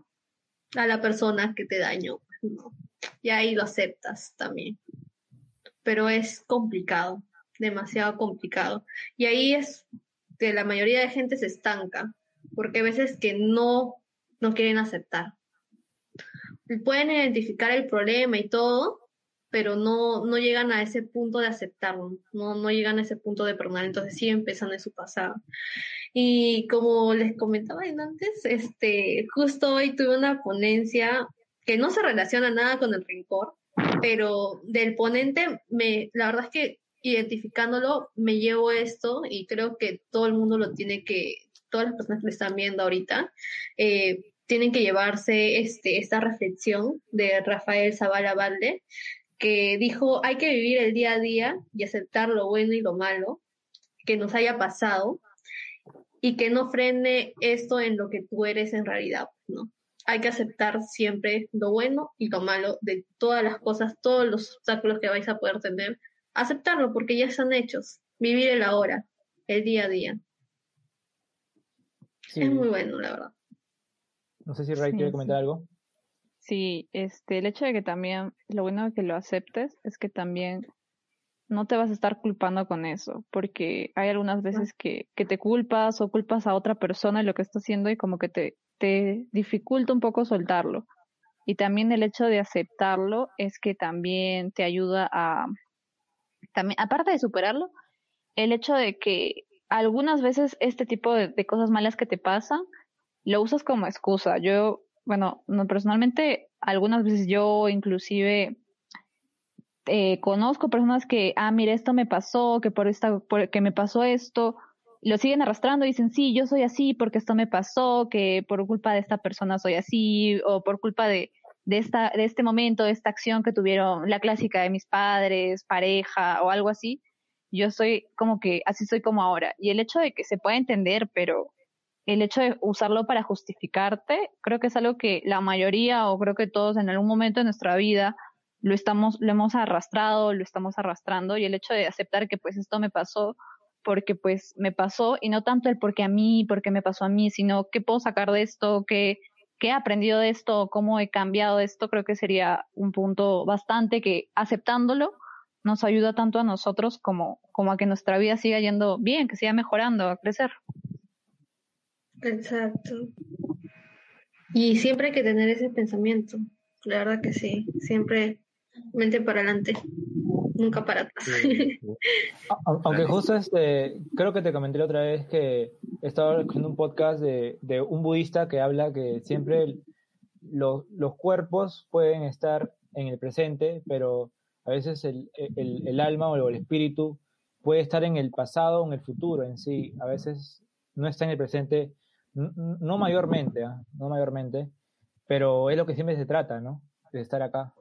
Speaker 4: a la persona que te dañó, pues, ¿no? y ahí lo aceptas también. Pero es complicado, demasiado complicado. Y ahí es que la mayoría de gente se estanca, porque a veces que no, no quieren aceptar. Pueden identificar el problema y todo, pero no, no llegan a ese punto de aceptarlo, no, no llegan a ese punto de perdonar, entonces sí empiezan en su pasado. Y como les comentaba antes, este, justo hoy tuve una ponencia que no se relaciona nada con el rencor, pero del ponente, me, la verdad es que identificándolo me llevo esto y creo que todo el mundo lo tiene que, todas las personas que me están viendo ahorita, eh, tienen que llevarse este, esta reflexión de Rafael Zavala Valde, que dijo, hay que vivir el día a día y aceptar lo bueno y lo malo que nos haya pasado y que no frene esto en lo que tú eres en realidad, ¿no? Hay que aceptar siempre lo bueno y lo malo de todas las cosas, todos los obstáculos que vais a poder tener, aceptarlo porque ya están hechos, vivir el ahora, el día a día. Es muy bueno, la verdad.
Speaker 1: No sé si Ray quiere comentar algo.
Speaker 3: Sí, este, el hecho de que también, lo bueno de que lo aceptes es que también no te vas a estar culpando con eso, porque hay algunas veces que, que te culpas o culpas a otra persona y lo que está haciendo y como que te, te dificulta un poco soltarlo. Y también el hecho de aceptarlo es que también te ayuda a, también, aparte de superarlo, el hecho de que algunas veces este tipo de, cosas malas que te pasan, lo usas como excusa. Yo bueno, no, personalmente, algunas veces yo inclusive eh, conozco personas que, ah, mira, esto me pasó, que por esta, por, que me pasó esto, lo siguen arrastrando y dicen, sí, yo soy así porque esto me pasó, que por culpa de esta persona soy así, o por culpa de, de, esta, de este momento, de esta acción que tuvieron, la clásica de mis padres, pareja o algo así, yo soy como que así soy como ahora. Y el hecho de que se pueda entender, pero el hecho de usarlo para justificarte, creo que es algo que la mayoría o creo que todos en algún momento de nuestra vida lo estamos, lo hemos arrastrado, lo estamos arrastrando y el hecho de aceptar que pues esto me pasó porque pues me pasó y no tanto el porque a mí, porque me pasó a mí, sino qué puedo sacar de esto, qué, qué he aprendido de esto, cómo he cambiado esto, creo que sería un punto bastante que aceptándolo nos ayuda tanto a nosotros como, como a que nuestra vida siga yendo bien, que siga mejorando, a crecer.
Speaker 4: Exacto. Y siempre hay que tener ese pensamiento. La verdad que sí. Siempre mente para adelante. Nunca para atrás.
Speaker 1: Aunque justo este, creo que te comenté la otra vez que estaba escuchando un podcast de, de un budista que habla que siempre los, los cuerpos pueden estar en el presente, pero a veces el, el, el alma o el espíritu puede estar en el pasado o en el futuro en sí. A veces no está en el presente no mayormente, ¿ah? no mayormente, pero es lo que siempre se trata, ¿no? De estar acá.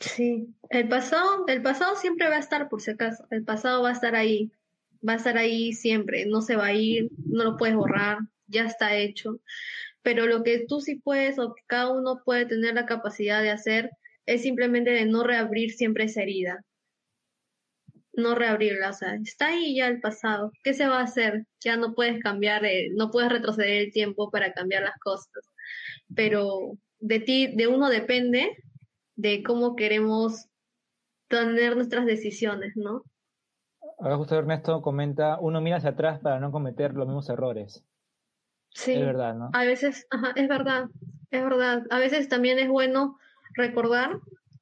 Speaker 4: Sí, el pasado, el pasado siempre va a estar, por si acaso, el pasado va a estar ahí, va a estar ahí siempre, no se va a ir, no lo puedes borrar, ya está hecho. Pero lo que tú sí puedes o que cada uno puede tener la capacidad de hacer es simplemente de no reabrir siempre esa herida no reabrirla, o sea, está ahí ya el pasado. ¿Qué se va a hacer? Ya no puedes cambiar, no puedes retroceder el tiempo para cambiar las cosas. Pero de ti, de uno depende de cómo queremos tener nuestras decisiones, ¿no?
Speaker 1: Ahora justo Ernesto comenta, uno mira hacia atrás para no cometer los mismos errores.
Speaker 4: Sí. Es verdad, ¿no? A veces, ajá, es verdad, es verdad. A veces también es bueno recordar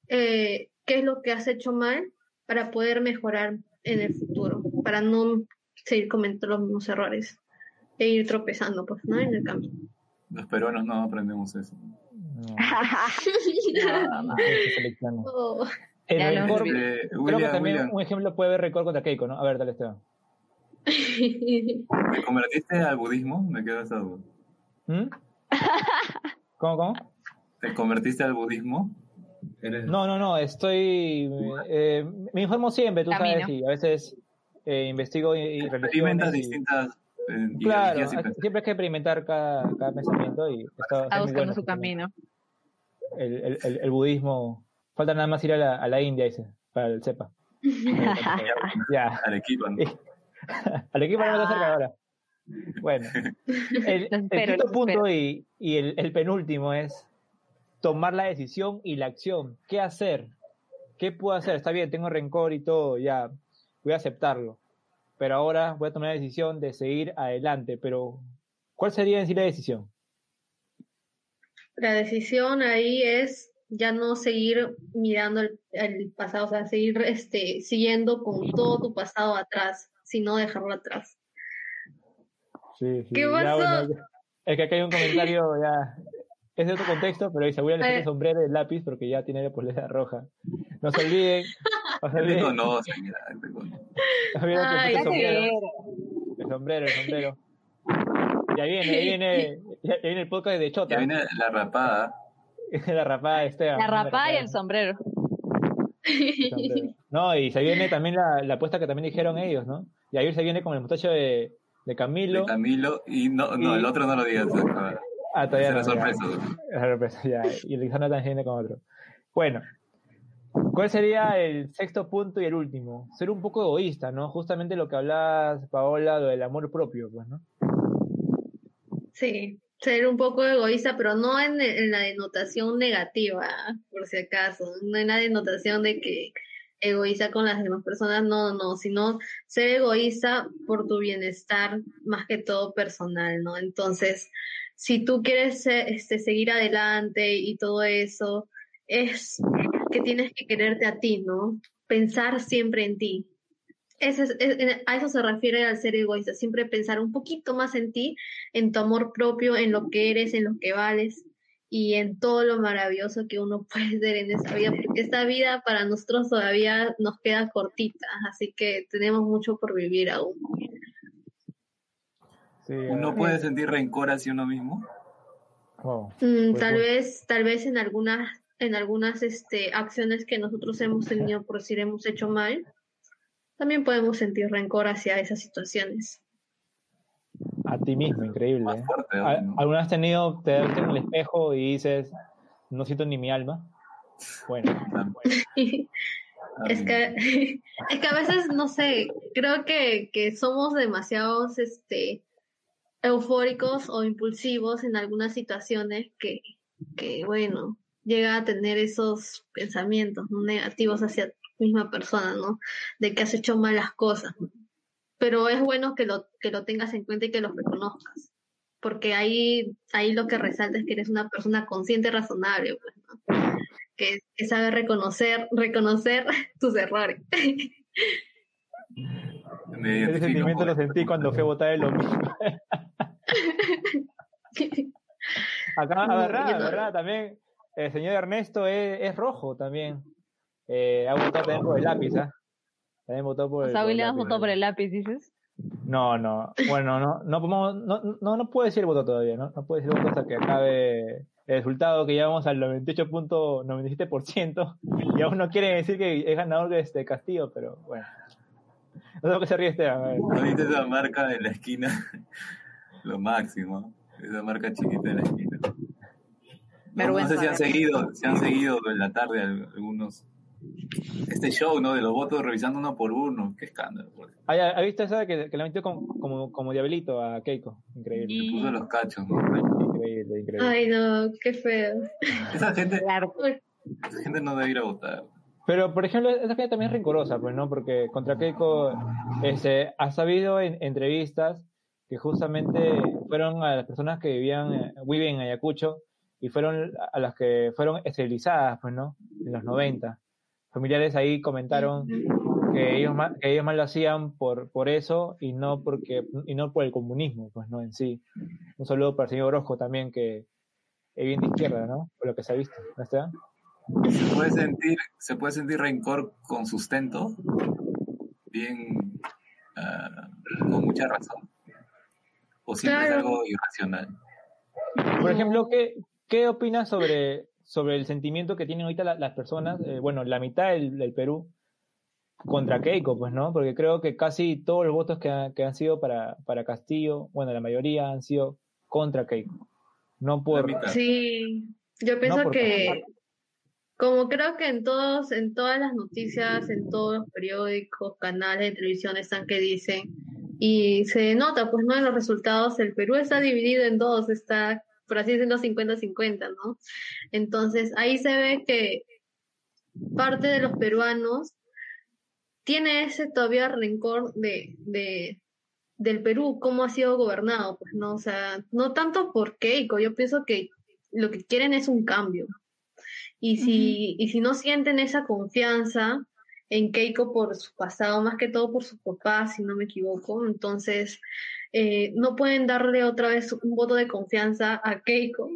Speaker 4: eh, qué es lo que has hecho mal para poder mejorar en el futuro, para no seguir cometiendo los mismos errores e ir tropezando, pues, ¿no? En el camino.
Speaker 2: Los peruanos no aprendemos eso.
Speaker 1: El récord, creo que también un ejemplo puede ver récord contra Keiko, ¿no? A ver, dale, Esteban.
Speaker 2: ¿Te convertiste al budismo? Me quedo esa duda.
Speaker 1: ¿Mm? ¿Cómo, cómo?
Speaker 2: ¿Te convertiste al budismo?
Speaker 1: No, no, no, estoy... Eh, me informo siempre, tú sabes, y a veces eh, investigo y, y
Speaker 2: Experimentas distintas...
Speaker 1: Eh, claro, siempre hay que experimentar cada, cada pensamiento y
Speaker 3: está, buscando su camino.
Speaker 1: El, el, el, budismo... Falta nada más ir a la, a la India, dice, para el CEPA.
Speaker 2: ya. Al equipo. ¿no?
Speaker 1: Al equipo no está cerca ahora. Bueno, el, el quinto punto y, y el, el penúltimo es tomar la decisión y la acción. ¿Qué hacer? ¿Qué puedo hacer? Está bien, tengo rencor y todo, ya, voy a aceptarlo. Pero ahora voy a tomar la decisión de seguir adelante. Pero, ¿cuál sería en sí la decisión?
Speaker 4: La decisión ahí es ya no seguir mirando el, pasado, o sea, seguir este, siguiendo con todo tu pasado atrás, sino dejarlo atrás.
Speaker 1: Sí, sí.
Speaker 4: ¿Qué pasó?
Speaker 1: es que acá hay un comentario ya es de otro contexto, pero dice, voy a elegir el sombrero y el lápiz porque ya tiene la polera roja. No se olviden.
Speaker 2: No se olviden. No,
Speaker 1: Ay, el, sombrero, el sombrero, el sombrero. Ya viene, ya viene, ya viene el podcast de Chota.
Speaker 2: Ya viene la rapada.
Speaker 1: la rapada de Esteban.
Speaker 3: La rapada y el sombrero.
Speaker 1: No, y se viene también la, la apuesta que también dijeron ellos, ¿no? Y ahí se viene con el muchacho de, de Camilo.
Speaker 2: De Camilo, y no, no, el otro no lo digas.
Speaker 1: Ah, todavía
Speaker 2: es
Speaker 1: no.
Speaker 2: sorpresa.
Speaker 1: Es sorpresa, ya. Y Lisandro también con otro. Bueno, ¿cuál sería el sexto punto y el último? Ser un poco egoísta, ¿no? Justamente lo que hablabas, Paola, lo del amor propio, pues, ¿no?
Speaker 4: Sí, ser un poco egoísta, pero no en, la denotación negativa, por si acaso, no en la denotación de que egoísta con las demás personas, no, no, sino ser egoísta por tu bienestar, más que todo personal, ¿no? Entonces, si tú quieres este, seguir adelante y todo eso, es que tienes que quererte a ti, ¿no? Pensar siempre en ti. A eso se refiere al ser egoísta, siempre pensar un poquito más en ti, en tu amor propio, en lo que eres, en lo que vales y en todo lo maravilloso que uno puede ser en esta vida, porque esta vida para nosotros todavía nos queda cortita, así que tenemos mucho por vivir aún.
Speaker 2: ¿Uno puede sentir rencor hacia uno mismo?
Speaker 4: Oh, mm, pues tal vez, tal vez en algunas, en algunas este, acciones que nosotros hemos tenido por decir hemos hecho mal, también podemos sentir rencor hacia esas situaciones.
Speaker 1: A ti mismo, increíble. ¿eh? ¿Alguna vez has tenido, te ves en el espejo y dices, no siento ni mi alma? Bueno.
Speaker 4: es, que, es que a veces, no sé, creo que, que somos demasiados, este, eufóricos o impulsivos en algunas situaciones que, que bueno, llega a tener esos pensamientos negativos hacia misma persona, ¿no? De que has hecho malas cosas. Pero es bueno que lo, que lo tengas en cuenta y que lo reconozcas. Porque ahí, ahí lo que resalta es que eres una persona consciente y razonable, pues, ¿no? que, que sabe reconocer, reconocer tus errores.
Speaker 1: Ese sentimiento lo sentí cuando fui a votar en lo mismo. Acá, la verdad, la verdad, también el señor Ernesto es, rojo también. Eh, ha votado también por el lápiz, ¿ah? También votó por
Speaker 3: el. O sea, William votó por el lápiz, dices.
Speaker 1: No, no. Bueno, no, no, no, no, no puede decir el voto todavía, ¿no? No puede decir el voto hasta que acabe el resultado, que llevamos al 98.97%. Y aún no quiere decir que es ganador de este Castillo, pero bueno. No sé que se ríe Esteban.
Speaker 2: ¿No viste esa marca en la esquina? Lo máximo. Esa marca chiquita en la esquina. No, sé si han seguido, si han seguido en la tarde algunos este show, ¿no? De los votos revisando uno por uno. Qué escándalo.
Speaker 1: ¿Ha, visto esa que, que la metió como, como, como, diablito a Keiko? Increíble.
Speaker 2: Se puso los cachos, ¿no?
Speaker 4: Increíble, increíble. Ay, no, qué feo.
Speaker 2: Esa gente, esa gente no debe ir a votar.
Speaker 1: Pero, por ejemplo, esa gente también es rencorosa, pues, ¿no? Porque contra Keiko este, ha sabido en entrevistas que justamente fueron a las personas que vivían, viven en Ayacucho y fueron a las que fueron esterilizadas, pues, ¿no? En los 90. Familiares ahí comentaron que ellos más, que ellos más lo hacían por, por eso y no porque y no por el comunismo, pues no en sí. Un saludo para el señor Orozco también que es bien de izquierda, ¿no? Por lo que se ha visto, ¿no está?
Speaker 2: Se puede sentir, se puede sentir rencor con sustento, bien, ah, con mucha razón, o siempre es algo irracional.
Speaker 1: Por ejemplo, ¿qué, qué opinas sobre, sobre el sentimiento que tienen ahorita las personas, eh, bueno, la mitad del, Perú, contra Keiko, pues, ¿no? Porque creo que casi todos los votos que, que han sido para, para Castillo, bueno, la mayoría han sido contra Keiko. No por...
Speaker 4: Sí, yo pienso que como creo que en todos, en todas las noticias, en todos los periódicos, canales de televisión están que dicen, y se nota, pues no en los resultados, el Perú está dividido en dos, está por así decirlo, 50-50, ¿no? Entonces ahí se ve que parte de los peruanos tiene ese todavía rencor de, de, del Perú, cómo ha sido gobernado, pues, ¿no? O sea, no tanto por Keiko, yo pienso que lo que quieren es un cambio. Y si, y si no sienten esa confianza en Keiko por su pasado, más que todo por su papá, si no me equivoco, entonces eh, no pueden darle otra vez un voto de confianza a Keiko.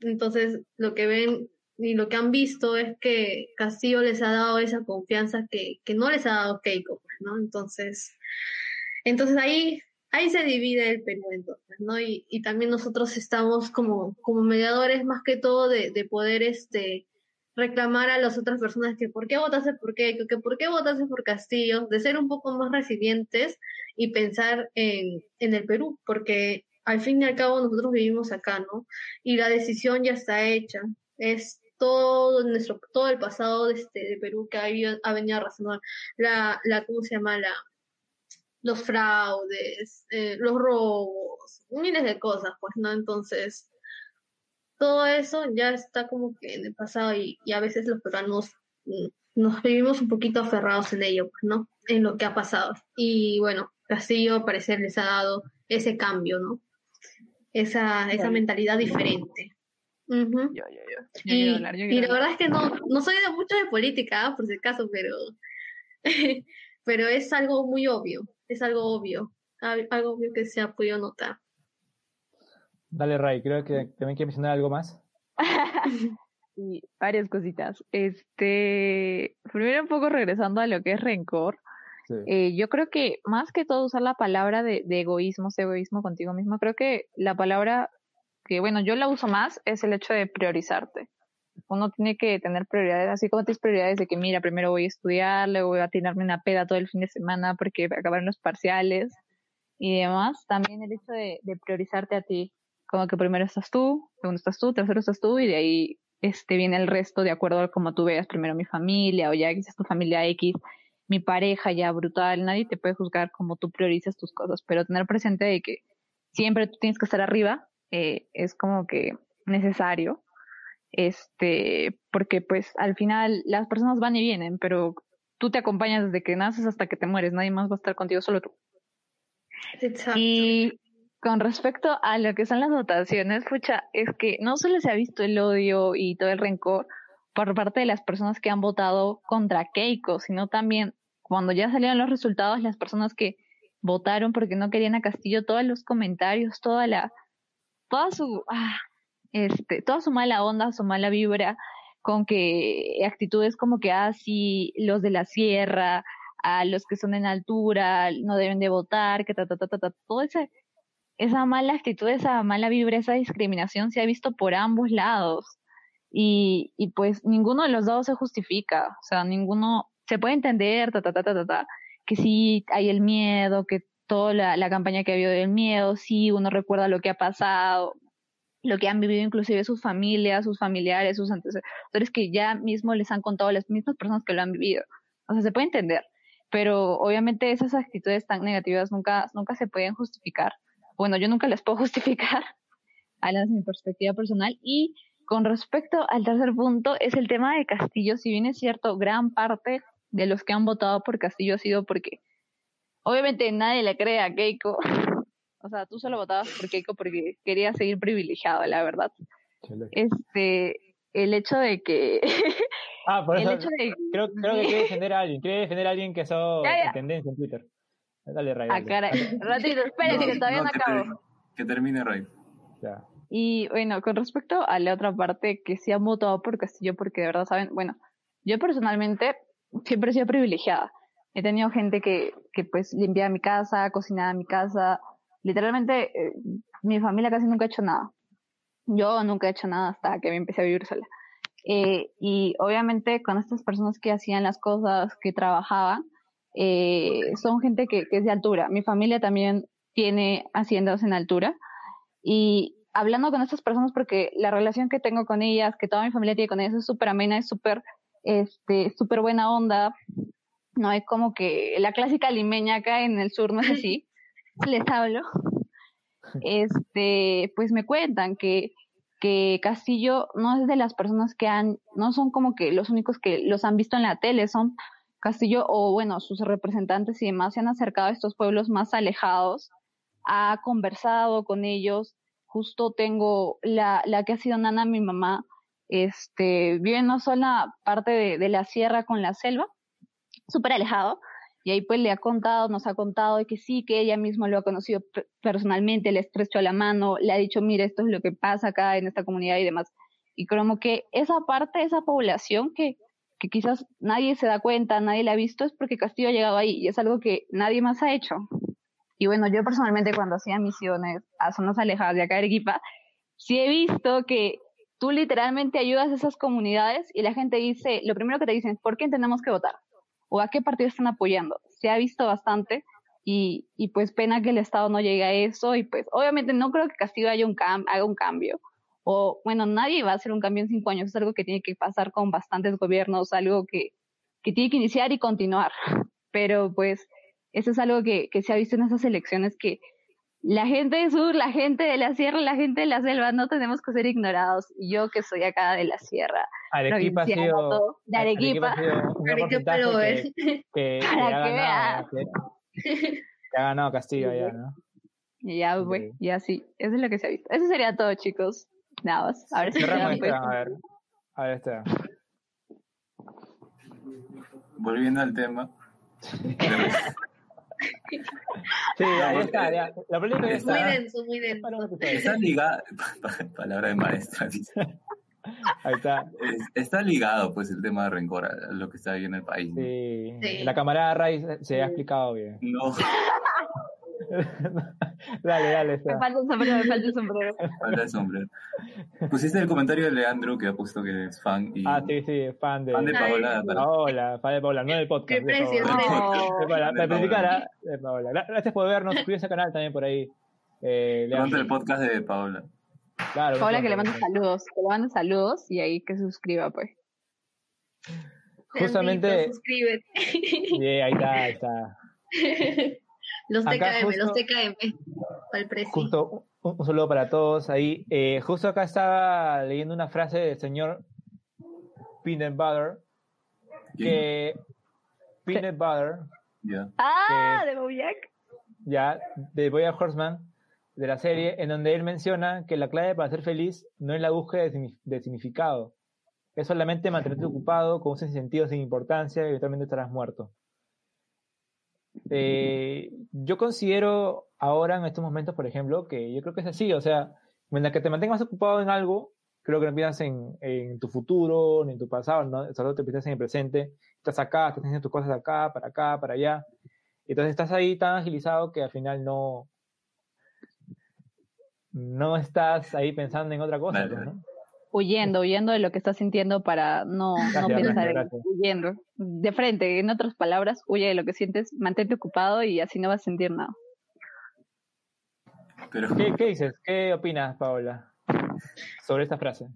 Speaker 4: Entonces, lo que ven y lo que han visto es que Castillo les ha dado esa confianza que, que no les ha dado Keiko, pues, ¿no? Entonces, entonces ahí, ahí se divide el Perú, entonces, ¿no? Y, y también nosotros estamos como, como mediadores más que todo de, de poder este, reclamar a las otras personas que por qué votaste por Keiko, que por qué votaste por Castillo, de ser un poco más resilientes y pensar en, en el Perú, porque al fin y al cabo nosotros vivimos acá, ¿no? Y la decisión ya está hecha. Es todo nuestro, todo el pasado de, este, de Perú que ha, ha venido la, la, ¿cómo se llama? La, los fraudes, eh, los robos, miles de cosas, pues, ¿no? Entonces, todo eso ya está como que en el pasado y, y a veces los peruanos mm, nos vivimos un poquito aferrados en ello, pues, ¿no? En lo que ha pasado. Y bueno, Castillo, al parecer, les ha dado ese cambio, ¿no? Esa, esa mentalidad diferente. Uh yo, yo, yo. y, hablar, y la verdad es que no, no soy de mucho de política, por si acaso, pero, pero es algo muy obvio, es algo obvio, algo obvio que se ha podido notar.
Speaker 1: Dale, Ray, creo que también quiere mencionar algo más.
Speaker 3: y varias cositas. Este, primero un poco regresando a lo que es rencor. Eh, yo creo que más que todo usar la palabra de, de egoísmo, egoísmo contigo mismo, creo que la palabra que, bueno, yo la uso más es el hecho de priorizarte. Uno tiene que tener prioridades, así como tienes prioridades de que, mira, primero voy a estudiar, luego voy a tirarme una peda todo el fin de semana porque acabaron los parciales y demás. También el hecho de, de priorizarte a ti, como que primero estás tú, segundo estás tú, tercero estás tú y de ahí este viene el resto de acuerdo a como tú veas primero mi familia o ya que es tu familia X mi pareja ya brutal, nadie te puede juzgar como tú priorizas tus cosas, pero tener presente de que siempre tú tienes que estar arriba eh, es como que necesario, este, porque pues al final las personas van y vienen, pero tú te acompañas desde que naces hasta que te mueres, nadie más va a estar contigo, solo tú. Exacto. Y con respecto a lo que son las votaciones, pucha, es que no solo se ha visto el odio y todo el rencor, por parte de las personas que han votado contra Keiko, sino también cuando ya salieron los resultados, las personas que votaron porque no querían a Castillo, todos los comentarios, toda la, toda su, ah, este, toda su mala onda, su mala vibra, con que actitudes como que así, ah, los de la sierra, a los que son en altura, no deben de votar, que ta, ta, ta, ta, ta, toda esa, esa mala actitud, esa mala vibra, esa discriminación se ha visto por ambos lados y, y pues ninguno de los dos se justifica, o sea, ninguno se puede entender, ta, ta, ta, ta, ta, que sí hay el miedo, que toda la, la campaña que ha habido del miedo, sí, uno recuerda lo que ha pasado, lo que han vivido inclusive sus familias, sus familiares, sus antecesores que ya mismo les han contado las mismas personas que lo han vivido. O sea, se puede entender, pero obviamente esas actitudes tan negativas nunca, nunca se pueden justificar. Bueno, yo nunca las puedo justificar, a la mi perspectiva personal, y con respecto al tercer punto, es el tema de Castillo. Si bien es cierto, gran parte de los que han votado por Castillo ha sido porque obviamente nadie le cree a Keiko. O sea, tú solo votabas por Keiko porque querías seguir privilegiado, la verdad. Este, el hecho de que...
Speaker 1: ah, por eso creo, creo, que quiere defender a alguien. Quiere defender a alguien que ha tendencia en Twitter. Dale, Ray.
Speaker 3: Ah, caray. Ratito, espérate, que todavía no, acabo.
Speaker 2: Que termine, Ray.
Speaker 3: Ya. Y bueno, con respecto a la otra parte que sí han votado por Castillo, porque de verdad saben, bueno, yo personalmente siempre he sido privilegiada. He tenido gente que, que pues limpiaba mi casa, cocinaba mi casa. Literalmente, eh, mi familia casi nunca ha hecho nada. Yo nunca he hecho nada hasta que me empecé a vivir sola. Eh, y obviamente con estas personas que hacían las cosas, que trabajaban, eh, son gente que, que es de altura. Mi familia también tiene haciendas en altura. Y, hablando con estas personas porque la relación que tengo con ellas, que toda mi familia tiene con ellas es súper amena, es súper, este, súper buena onda. No es como que la clásica limeña acá en el sur no es así. Les hablo. este, pues me cuentan que, que Castillo no es de las personas que han, no son como que los únicos que los han visto en la tele, son Castillo o bueno, sus representantes y demás se han acercado a estos pueblos más alejados, ha conversado con ellos, justo tengo la, la que ha sido nana mi mamá, este, vive no solo parte de, de la sierra con la selva, súper alejado, y ahí pues le ha contado, nos ha contado que sí, que ella misma lo ha conocido personalmente, le estrechó la mano, le ha dicho, mira, esto es lo que pasa acá en esta comunidad y demás. Y como que esa parte, esa población que, que quizás nadie se da cuenta, nadie la ha visto, es porque Castillo ha llegado ahí y es algo que nadie más ha hecho. Y bueno, yo personalmente cuando hacía misiones a zonas alejadas de acá de Arequipa, sí he visto que tú literalmente ayudas a esas comunidades y la gente dice, lo primero que te dicen es, ¿por qué tenemos que votar? o a qué partido están apoyando. Se ha visto bastante y, pues pena que el Estado no llegue a eso y pues obviamente no creo que Castillo haya haga un cambio. O bueno, nadie va a hacer un cambio en cinco años, es algo que tiene que pasar con bastantes gobiernos, algo que, que tiene que iniciar y continuar. Pero pues eso es algo que, que se ha visto en esas elecciones que la gente del sur, la gente de la sierra, la gente de la selva, no tenemos que ser ignorados. Yo que soy acá de la sierra,
Speaker 1: Arequipa ha sido,
Speaker 3: de Arequipa,
Speaker 1: Arequipa, lo que, que, que, para que, vea. Que, ha ganado Castillo ya, ¿no?
Speaker 3: Ya, pues, ya sí, eso es lo que se ha visto. Eso sería todo, chicos. Nada más. A ver si
Speaker 1: pues. A ver, a ver, este.
Speaker 2: Volviendo al tema.
Speaker 1: Sí, ahí está, ya. La política
Speaker 4: está. Muy denso, muy denso.
Speaker 2: Está ligada, palabra de maestra,
Speaker 1: Ahí está.
Speaker 2: Está ligado, pues, el tema de rencor a lo que está viviendo el país.
Speaker 1: Sí. sí. La camarada Ray se ha explicado bien.
Speaker 2: No.
Speaker 1: dale, dale.
Speaker 3: Me falta un sombrero, me falta un sombrero.
Speaker 2: Falta el sombrero. Pusiste el comentario de Leandro que ha puesto que es fan. Y...
Speaker 1: Ah, sí, sí, fan de,
Speaker 2: fan de Paola.
Speaker 1: Paola, fan de Paola, no del podcast.
Speaker 4: Qué precio,
Speaker 1: de
Speaker 4: Paola.
Speaker 1: De Paola. De Paola. Gracias por vernos, suscríbete al canal también por ahí.
Speaker 2: Eh, el podcast de Paola.
Speaker 3: Claro, Paola que le mande saludos, que le mande saludos y ahí que se suscriba, pues.
Speaker 1: Justamente.
Speaker 4: Suscríbete.
Speaker 1: Yeah, ahí está, ahí está.
Speaker 4: Los TKM, los TKM, al precio.
Speaker 1: Justo, un, saludo para todos ahí. Eh, justo acá estaba leyendo una frase del señor Peanut Butter, que Peanut Butter,
Speaker 3: ah, de Bojack,
Speaker 1: ya, de Bojack Horseman, de la serie, en donde él menciona que la clave para ser feliz no es la búsqueda de, significado, es solamente mantenerte ocupado con un sentido sin importancia y eventualmente estarás muerto. Eh, yo considero ahora en estos momentos, por ejemplo, que yo creo que es así, o sea, mientras que te mantengas ocupado en algo, creo que no piensas en, en tu futuro, ni en tu pasado, ¿no? solo te piensas en el presente, estás acá, estás haciendo tus cosas acá, para acá, para allá, entonces estás ahí tan agilizado que al final no, no estás ahí pensando en otra cosa, ¿no?
Speaker 3: Huyendo, huyendo de lo que estás sintiendo para no, no pensar en huyendo. De frente, en otras palabras, huye de lo que sientes, mantente ocupado y así no vas a sentir nada.
Speaker 1: Pero... ¿Qué, ¿Qué, dices? ¿Qué opinas, Paola, sobre esta frase?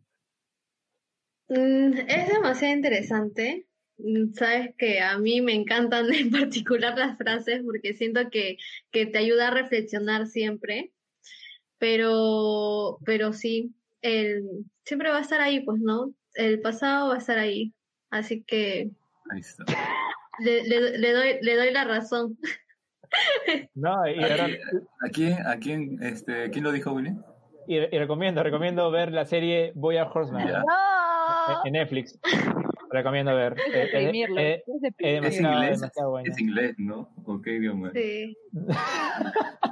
Speaker 4: Mm, es demasiado interesante. Mm, sabes que a mí me encantan en particular las frases porque siento que, que te ayuda a reflexionar siempre. Pero, pero sí, el, siempre va a estar ahí, pues, ¿no? El pasado va a estar ahí. Así que
Speaker 2: ahí está.
Speaker 4: Le, le, doy, le doy la razón.
Speaker 1: No, y ahora...
Speaker 2: ¿A quién, a quién, este, quién lo dijo, Willy?
Speaker 1: Y, y, recomiendo, recomiendo ver la serie Boya Horseman
Speaker 3: no.
Speaker 1: en, Netflix. Recomiendo ver. Eh,
Speaker 3: eh,
Speaker 1: eh, es,
Speaker 2: es, inglés, es inglés, ¿no? ¿Con qué idioma?
Speaker 4: Sí.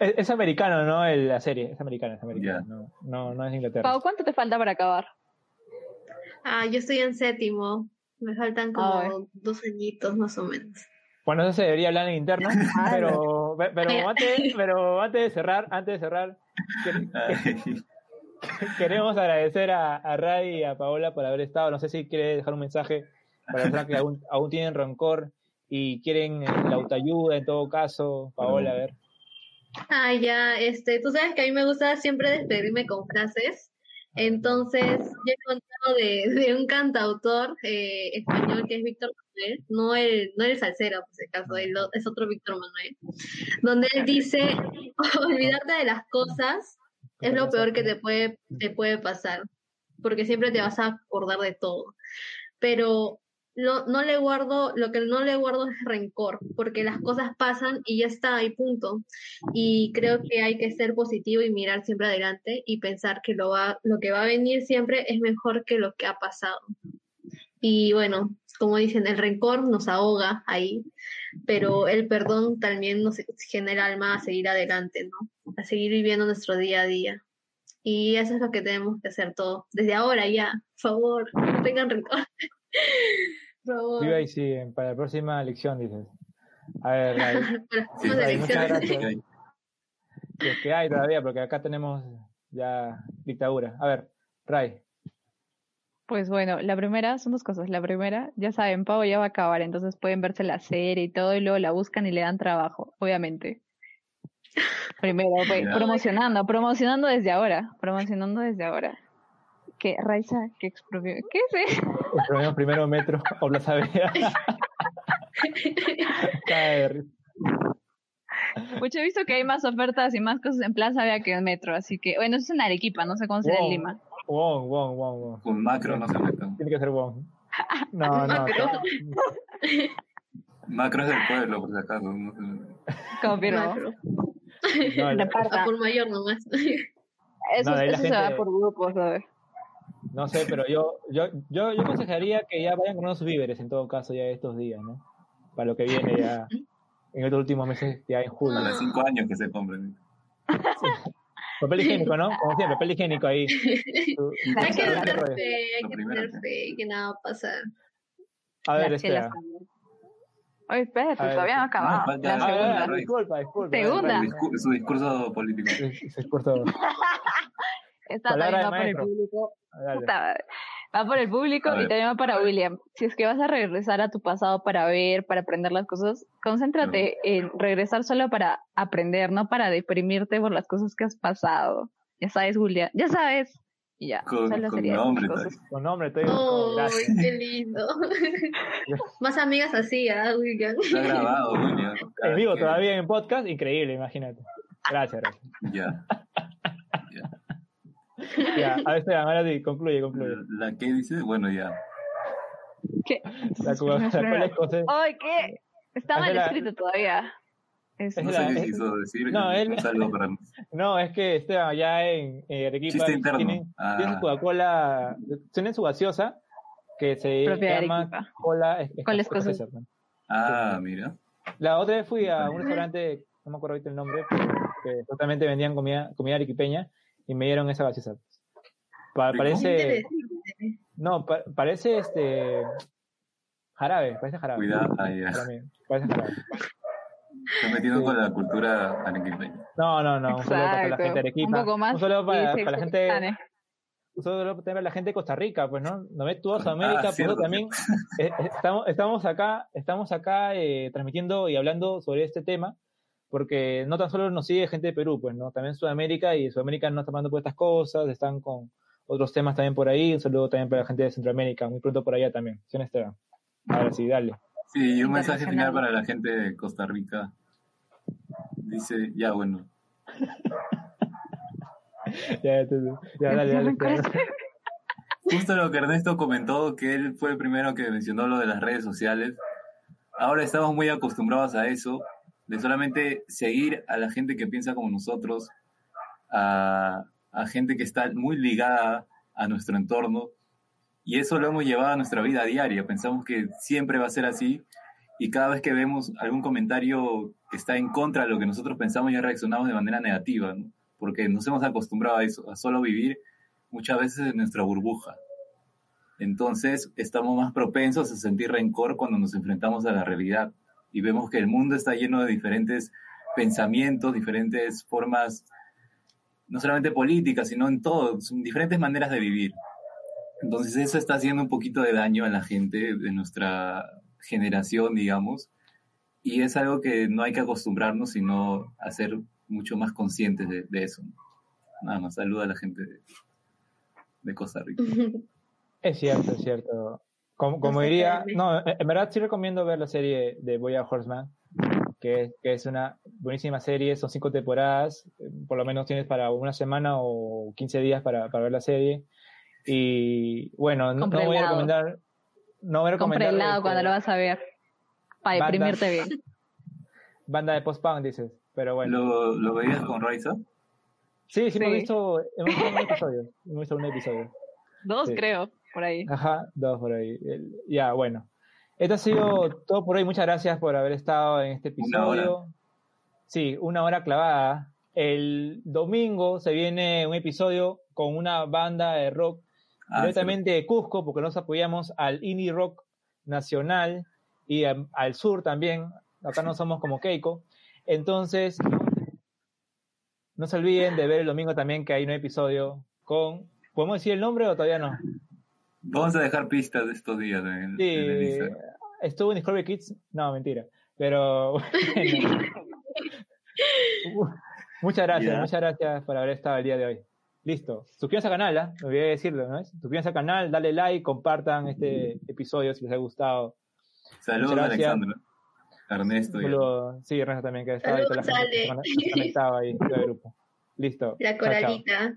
Speaker 1: Es, americano, ¿no? la serie, es americana, es americana. No, no, no, es Inglaterra.
Speaker 3: Pau, ¿cuánto te falta para acabar?
Speaker 4: Ah, yo estoy en séptimo. Me faltan como dos añitos más o menos.
Speaker 1: Bueno, eso se debería hablar en interno, pero, pero, antes, pero antes de cerrar, antes de cerrar, queremos agradecer a, a Ray y a Paola por haber estado. No sé si quiere dejar un mensaje para personas que aún, aún tienen rencor y quieren la autoayuda en todo caso. Paola, a ver.
Speaker 4: Ah, ya, este, tú sabes que a mí me gusta siempre despedirme con frases. Entonces, yo he contado de, un cantautor eh, español que es Víctor Manuel, no el, no el salsero, por si acaso, es otro Víctor Manuel, donde él dice, olvidarte de las cosas es lo peor que te puede, te puede pasar, porque siempre te vas a acordar de todo. Pero no, no le guardo, lo que no le guardo es rencor, porque las cosas pasan y ya está, y punto. Y creo que hay que ser positivo y mirar siempre adelante y pensar que lo, va, lo que va a venir siempre es mejor que lo que ha pasado. Y bueno, como dicen, el rencor nos ahoga ahí, pero el perdón también nos genera alma a seguir adelante, ¿no? A seguir viviendo nuestro día a día. Y eso es lo que tenemos que hacer todos. Desde ahora ya, por favor, no tengan rencor. favor.
Speaker 1: Viva y siguen para la próxima elección, dices. A ver,
Speaker 4: las
Speaker 2: Sí,
Speaker 1: muchas gracias. Si es que hay todavía, porque acá tenemos ya dictadura. A ver, Ray,
Speaker 3: Pues bueno, la primera son dos cosas. La primera, ya saben, Pavo ya va a acabar, entonces pueden verse la serie y todo, y luego la buscan y le dan trabajo, obviamente. Primero, pues, promocionando, promocionando desde ahora, promocionando desde ahora. Que Raiza, que expropió. ¿Qué es eso?
Speaker 1: El problema primero metro o Plaza Vea.
Speaker 3: Pues he visto que hay más ofertas y más cosas en Plaza Vea que en Metro, así que, bueno, eso es en Arequipa, no sé cómo será en
Speaker 1: Wow.
Speaker 3: Lima.
Speaker 1: Wong, Wong, Wong, Wong.
Speaker 2: Con macro no se metan.
Speaker 1: Tiene que ser Wong. No, no.
Speaker 4: Macro.
Speaker 2: Macro es del pueblo, por si acaso. no se-
Speaker 3: Confirmo.
Speaker 4: Macro.
Speaker 1: no, la-
Speaker 4: A por mayor nomás.
Speaker 3: Eso,
Speaker 1: No,
Speaker 3: eso se va por grupos, a ver.
Speaker 1: No sé, pero yo, yo, yo, yo aconsejaría que ya vayan con sus víveres en todo caso ya estos días, ¿no? Para lo que viene ya en estos últimos meses, ya en julio.
Speaker 2: los cinco años que se compren.
Speaker 1: Papel higiénico, ¿no? Como siempre, papel higiénico ahí. Su- su-
Speaker 4: hay que
Speaker 1: su-
Speaker 4: tener
Speaker 1: su-
Speaker 4: fe, hay que tener fe que nada va a pasar.
Speaker 1: A ver, espera.
Speaker 3: Oye, espérate, todavía no ha
Speaker 1: sí.
Speaker 3: acabado.
Speaker 2: No, falta-
Speaker 3: la
Speaker 1: Ah,
Speaker 3: segunda.
Speaker 1: ah, disculpa, disculpa.
Speaker 3: Segunda.
Speaker 2: Su, discu- su discurso político.
Speaker 1: Ese discurso.
Speaker 3: Esta
Speaker 1: Palabra
Speaker 3: también va por el público. Puta. Va por el público y también va para William. Si es que vas a regresar a tu pasado para ver, para aprender las cosas, concéntrate en regresar solo para aprender, no para deprimirte por las cosas que has pasado. Ya sabes, William. Ya sabes. Y ya.
Speaker 2: Con,
Speaker 3: solo
Speaker 2: nombre.
Speaker 1: Con nombre, estoy.
Speaker 4: ¡Oh,
Speaker 1: gracias.
Speaker 4: qué lindo! Más amigas así, ¿ah, William?
Speaker 2: Está grabado, William.
Speaker 1: En vivo todavía en podcast, increíble, imagínate. Gracias, gracias.
Speaker 2: Ya.
Speaker 1: Ya, a ver, espera, ahora sí, concluye, concluye.
Speaker 2: La que dice, bueno, ya.
Speaker 3: ¿Qué?
Speaker 1: La, cuba- la escocés.
Speaker 3: ¡Ay, qué! Está mal escrito todavía. Es-
Speaker 2: No
Speaker 1: la-
Speaker 2: sé qué
Speaker 1: es-
Speaker 2: quiso decir.
Speaker 1: no, él-
Speaker 2: para
Speaker 1: No, es que este, allá en eh, Arequipa tienen,
Speaker 2: Ah.
Speaker 1: tienen su Coca-Cola, tienen su gaseosa que se
Speaker 3: Propia
Speaker 1: llama. Cola es- es-
Speaker 3: Cola
Speaker 1: escocesa,
Speaker 3: escocesa.
Speaker 2: Ah, mira.
Speaker 1: La otra vez fui a un restaurante, no me acuerdo ahorita el nombre, pero que totalmente vendían comida, comida arequipeña y me dieron esa gaseosa. Pa- parece, no, pa- parece este jarabe, parece jarabe.
Speaker 2: Cuidado. Ah, ya.
Speaker 1: Para mí, parece jarabe.
Speaker 2: Está metiendo
Speaker 1: Sí.
Speaker 2: con la cultura arequipeña.
Speaker 1: No, no, no, un saludo para la gente de Arequipa.
Speaker 3: Un poco más.
Speaker 1: Un saludo para, la gente, un saludo también para la gente de Costa Rica, pues, ¿no? No ves toda Sudamérica,
Speaker 2: Ah,
Speaker 1: por eso
Speaker 2: cierto,
Speaker 1: también eh, estamos, estamos acá, estamos acá eh, transmitiendo y hablando sobre este tema, porque no tan solo nos sigue gente de Perú, pues, ¿no? También Sudamérica y Sudamérica no está hablando por estas cosas, están con otros temas también por ahí. Un saludo también para la gente de Centroamérica, muy pronto por allá también. ¿Sí, Esteban? Ahora sí, dale.
Speaker 2: Sí, y un mensaje final para la gente de Costa Rica. Dice, ya bueno,
Speaker 1: Ya, ya, ya, dale, dale.
Speaker 2: Justo lo que Ernesto comentó, que él fue el primero que mencionó lo de las redes sociales. Ahora estamos muy acostumbrados a eso, de solamente seguir a la gente que piensa como nosotros, a, gente que está muy ligada a nuestro entorno. Y eso lo hemos llevado a nuestra vida diaria. Pensamos que siempre va a ser así. Y cada vez que vemos algún comentario que está en contra de lo que nosotros pensamos, ya reaccionamos de manera negativa, porque nos hemos acostumbrado a eso, a solo vivir muchas veces en nuestra burbuja. Entonces estamos más propensos a sentir rencor cuando nos enfrentamos a la realidad y vemos que el mundo está lleno de diferentes pensamientos, diferentes formas, no solamente políticas, sino en todo, son diferentes maneras de vivir. Entonces eso está haciendo un poquito de daño a la gente de nuestra generación, digamos, y es algo que no hay que acostumbrarnos, sino a ser mucho más conscientes de, de eso. Nada más, saluda a la gente de, de Costa Rica.
Speaker 1: Es cierto, es cierto. Como, como diría, no, en verdad sí recomiendo ver la serie de Boya Horseman, que, que es una buenísima serie, son cinco temporadas, por lo menos tienes para una semana o 15 días para, para ver la serie. Y bueno, no, no voy a recomendar. No voy a recomendar.
Speaker 3: Compre helado
Speaker 1: este,
Speaker 3: cuando lo vas a ver. Para deprimirte bien.
Speaker 1: Banda de post-punk, dices. Pero bueno.
Speaker 2: ¿Lo, lo veías con Raiza?
Speaker 1: Sí, sí, hemos
Speaker 3: Sí.
Speaker 1: visto, hemos visto un episodio. Hemos visto un episodio.
Speaker 3: Dos,
Speaker 1: Sí.
Speaker 3: creo, por ahí.
Speaker 1: Ajá, dos por ahí. El- Ya, bueno. Esto ha sido todo por hoy. Muchas gracias por haber estado en este
Speaker 2: Una hora.
Speaker 1: episodio. Sí, una hora clavada. El domingo se viene un episodio con una banda de rock
Speaker 2: Ah,
Speaker 1: directamente de Cusco, porque nos apoyamos al indie rock nacional y al sur también. Acá no somos como Keiko. Entonces, no se olviden de ver el domingo también que hay un episodio con. ¿Podemos decir el nombre o todavía no?
Speaker 2: Vamos a dejar pistas de estos días en, el- en el
Speaker 1: Sí,
Speaker 2: Instagram.
Speaker 1: estuvo en Discovery Kids. No, mentira. Pero bueno. muchas gracias, muchas gracias por haber estado el día de hoy. Listo. Suscríbanse al canal, ¿ah? me olvidé de decirlo, ¿no? Suscríbanse al canal, dale like, compartan este episodio si les ha gustado.
Speaker 2: Saludos. Alexandra. Ernesto.
Speaker 1: Solo, sí, Ernesto también que está ahí, toda la
Speaker 4: Saludos,
Speaker 1: gente que se
Speaker 4: Ale.
Speaker 1: conecta- se conectaba ahí, todo el grupo. Listo.
Speaker 4: La
Speaker 1: Chao, chao.
Speaker 4: coralita.